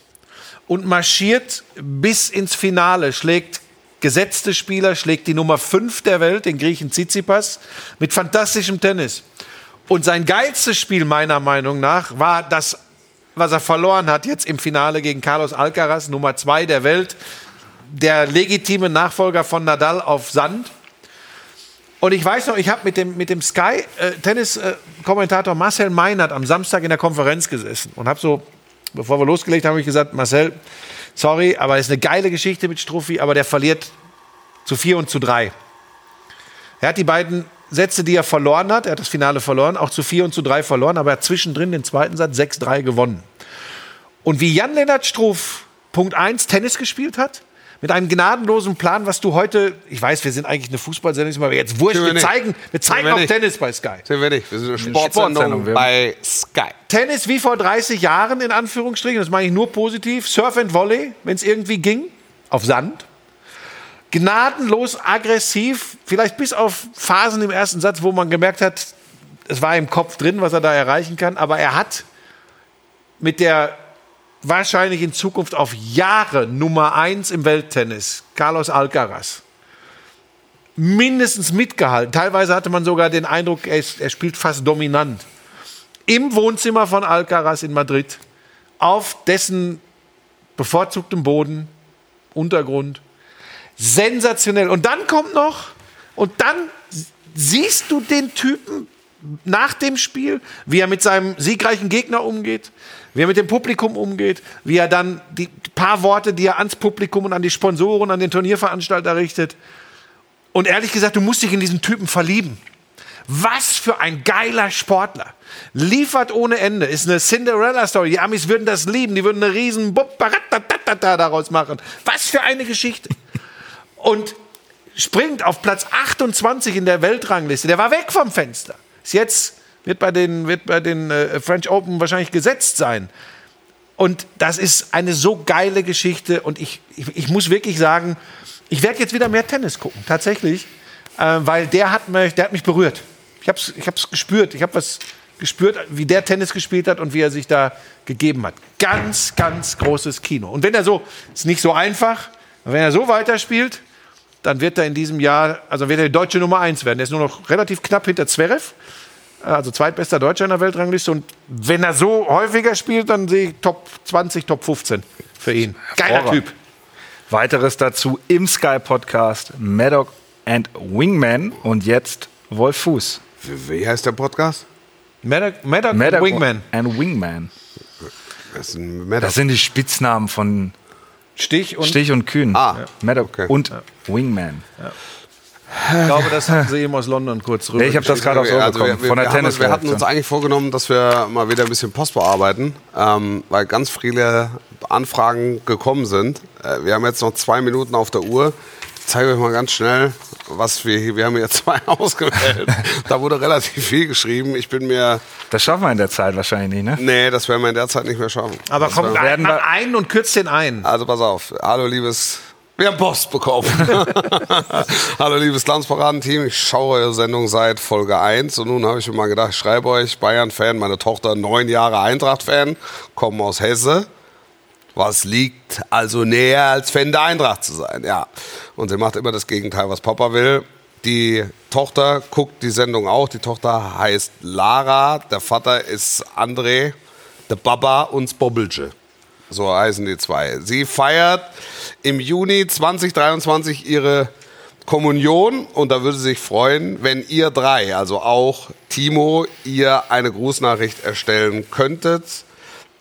und marschiert bis ins Finale, schlägt gesetzte Spieler, schlägt die Nummer 5 der Welt, den Griechen Tsitsipas, mit fantastischem Tennis. Und sein geilstes Spiel meiner Meinung nach war das, was er verloren hat jetzt im Finale gegen Carlos Alcaraz, Nummer 2 der Welt, der legitime Nachfolger von Nadal auf Sand. Und ich weiß noch, ich habe mit dem, mit dem Sky-Tennis-Kommentator Marcel Meinert am Samstag in der Konferenz gesessen und habe so, bevor wir losgelegt haben, habe ich gesagt, Marcel, sorry, aber es ist eine geile Geschichte mit Struffi, aber der verliert zu 4 und zu 3. Er hat die beiden Sätze, die er verloren hat, er hat das Finale verloren, auch zu 4 und zu 3 verloren, aber er hat zwischendrin den zweiten Satz 6-3 gewonnen. Und wie Jan-Lennart Struff Punkt 1 Tennis gespielt hat, mit einem gnadenlosen Plan, was du heute, ich weiß, wir sind eigentlich eine Fußballsendung, aber jetzt wurscht, wir wir zeigen, wir zeigen wir auch nicht. Tennis bei Sky. Sind wir nicht. Wir sind eine Sportsendung. Bei Sky. Tennis wie vor 30 Jahren, in Anführungsstrichen, das meine ich nur positiv. Surf and Volley, wenn es irgendwie ging, auf Sand. Gnadenlos aggressiv, vielleicht bis auf Phasen im ersten Satz, wo man gemerkt hat, es war im Kopf drin, was er da erreichen kann. Aber er hat mit der wahrscheinlich in Zukunft auf Jahre Nummer eins im Welttennis, Carlos Alcaraz, mindestens mitgehalten. Teilweise hatte man sogar den Eindruck, er, ist, er spielt fast dominant im Wohnzimmer von Alcaraz in Madrid, auf dessen bevorzugtem Boden, Untergrund. Sensationell. Und dann kommt noch, und dann siehst du den Typen nach dem Spiel, wie er mit seinem siegreichen Gegner umgeht, wie er mit dem Publikum umgeht, wie er dann die paar Worte, die er ans Publikum und an die Sponsoren, an den Turnierveranstalter richtet. Und ehrlich gesagt, du musst dich in diesen Typen verlieben. Was für ein geiler Sportler. Liefert ohne Ende. Ist eine Cinderella-Story. Die Amis würden das lieben. Die würden eine riesen daraus machen. Was für eine Geschichte. Und springt auf Platz 28 in der Weltrangliste. Der war weg vom Fenster. Ist jetzt, wird bei den, wird bei den äh, French Open wahrscheinlich gesetzt sein. Und das ist eine so geile Geschichte. Und ich, ich, ich muss wirklich sagen, ich werde jetzt wieder mehr Tennis gucken, tatsächlich. Äh, weil der hat, mich, der hat mich berührt. Ich habe es ich hab's gespürt. Ich habe was gespürt, wie der Tennis gespielt hat und wie er sich da gegeben hat. Ganz, ganz großes Kino. Und wenn er so, ist nicht so einfach, wenn er so weiterspielt, dann wird er in diesem Jahr, also wird er die deutsche Nummer 1 werden. Der ist nur noch relativ knapp hinter Zverev, also zweitbester Deutscher in der Weltrangliste. Und wenn er so häufiger spielt, dann sehe ich Top 20, Top 15 für ihn. Geiler. Typ. Weiteres dazu im Sky Podcast Maddock and Wingman und jetzt Wolf Fuß. Wie wie heißt der Podcast? Maddock, Maddock, Maddock Wingman. and Wingman. Das ist ein Maddock. Das sind die Spitznamen von Stich und Stich und Kühn. Ah, Maddock okay. und Wingman. Ich glaube, das haben sie eben aus London kurz rüber. Nee, ich habe das gerade aufs Ohr Also wir, bekommen wir, von der wir, haben, uns- wir hatten Tennis. uns eigentlich vorgenommen, dass wir mal wieder ein bisschen Post bearbeiten, ähm, weil ganz viele Anfragen gekommen sind. Äh, wir haben jetzt noch zwei Minuten auf der Uhr. Ich zeige euch mal ganz schnell, was wir hier. Wir haben hier zwei ausgewählt. da wurde relativ viel geschrieben. Ich bin mir. Das schaffen wir in der Zeit wahrscheinlich nicht, ne? Nee, das werden wir in der Zeit nicht mehr schaffen. Aber Das komm, werden- wir- einen und kürz den ein. Also pass auf. Hallo, liebes. Wir haben Post bekommen. Hallo, liebes Landsparaden-Team. Ich schaue eure Sendung seit Folge 1 und nun habe ich mir mal gedacht, ich schreibe euch, Bayern-Fan, meine Tochter neun Jahre Eintracht-Fan, kommen aus Hesse. Was liegt also näher, als Fan der Eintracht zu sein? Ja. Und sie macht immer das Gegenteil, was Papa will. Die Tochter guckt die Sendung auch. Die Tochter heißt Lara. Der Vater ist André. Der Baba und Bobbelche. So heißen die zwei. Sie feiert im Juni 2023 ihre Kommunion und da würde sie sich freuen, wenn ihr drei, also auch Timo, ihr eine Grußnachricht erstellen könntet.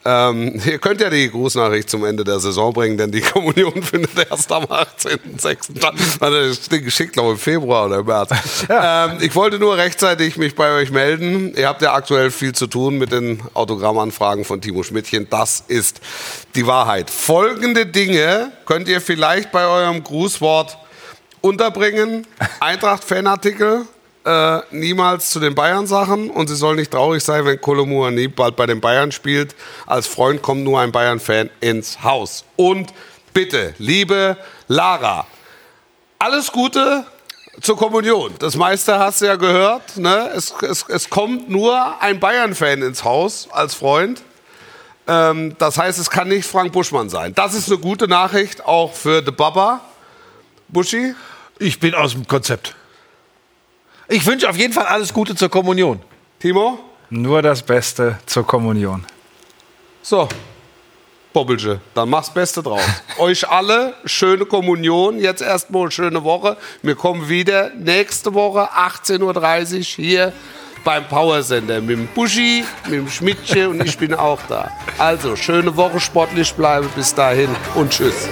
Ähm, ihr könnt ja die Grußnachricht zum Ende der Saison bringen, denn die Kommunion findet erst am 18.06. statt. Das ist geschickt, glaube ich, im Februar oder im März. Ähm, ich wollte nur rechtzeitig mich bei euch melden. Ihr habt ja aktuell viel zu tun mit den Autogrammanfragen von Timo Schmidtchen. Das ist die Wahrheit. Folgende Dinge könnt ihr vielleicht bei eurem Grußwort unterbringen. Eintracht-Fanartikel, äh, niemals zu den Bayern-Sachen und sie soll nicht traurig sein, wenn Kolomuani bald bei den Bayern spielt. Als Freund kommt nur ein Bayern-Fan ins Haus. Und bitte, liebe Lara, alles Gute zur Kommunion. Das meiste hast du ja gehört. Ne? Es, es, es kommt nur ein Bayern-Fan ins Haus als Freund. Ähm, das heißt, es kann nicht Frank Buschmann sein. Das ist eine gute Nachricht auch für The Baba. Buschi? Ich bin aus dem Konzept. Ich wünsche auf jeden Fall alles Gute zur Kommunion. Timo? Nur das Beste zur Kommunion. So. Bobbelche, dann mach's Beste draus. Euch alle schöne Kommunion, jetzt erstmal schöne Woche. Wir kommen wieder nächste Woche 18.30 Uhr hier beim Powersender mit dem Buschi, mit dem Schmidtchen und ich bin auch da. Also, schöne Woche, sportlich bleiben, bis dahin und tschüss.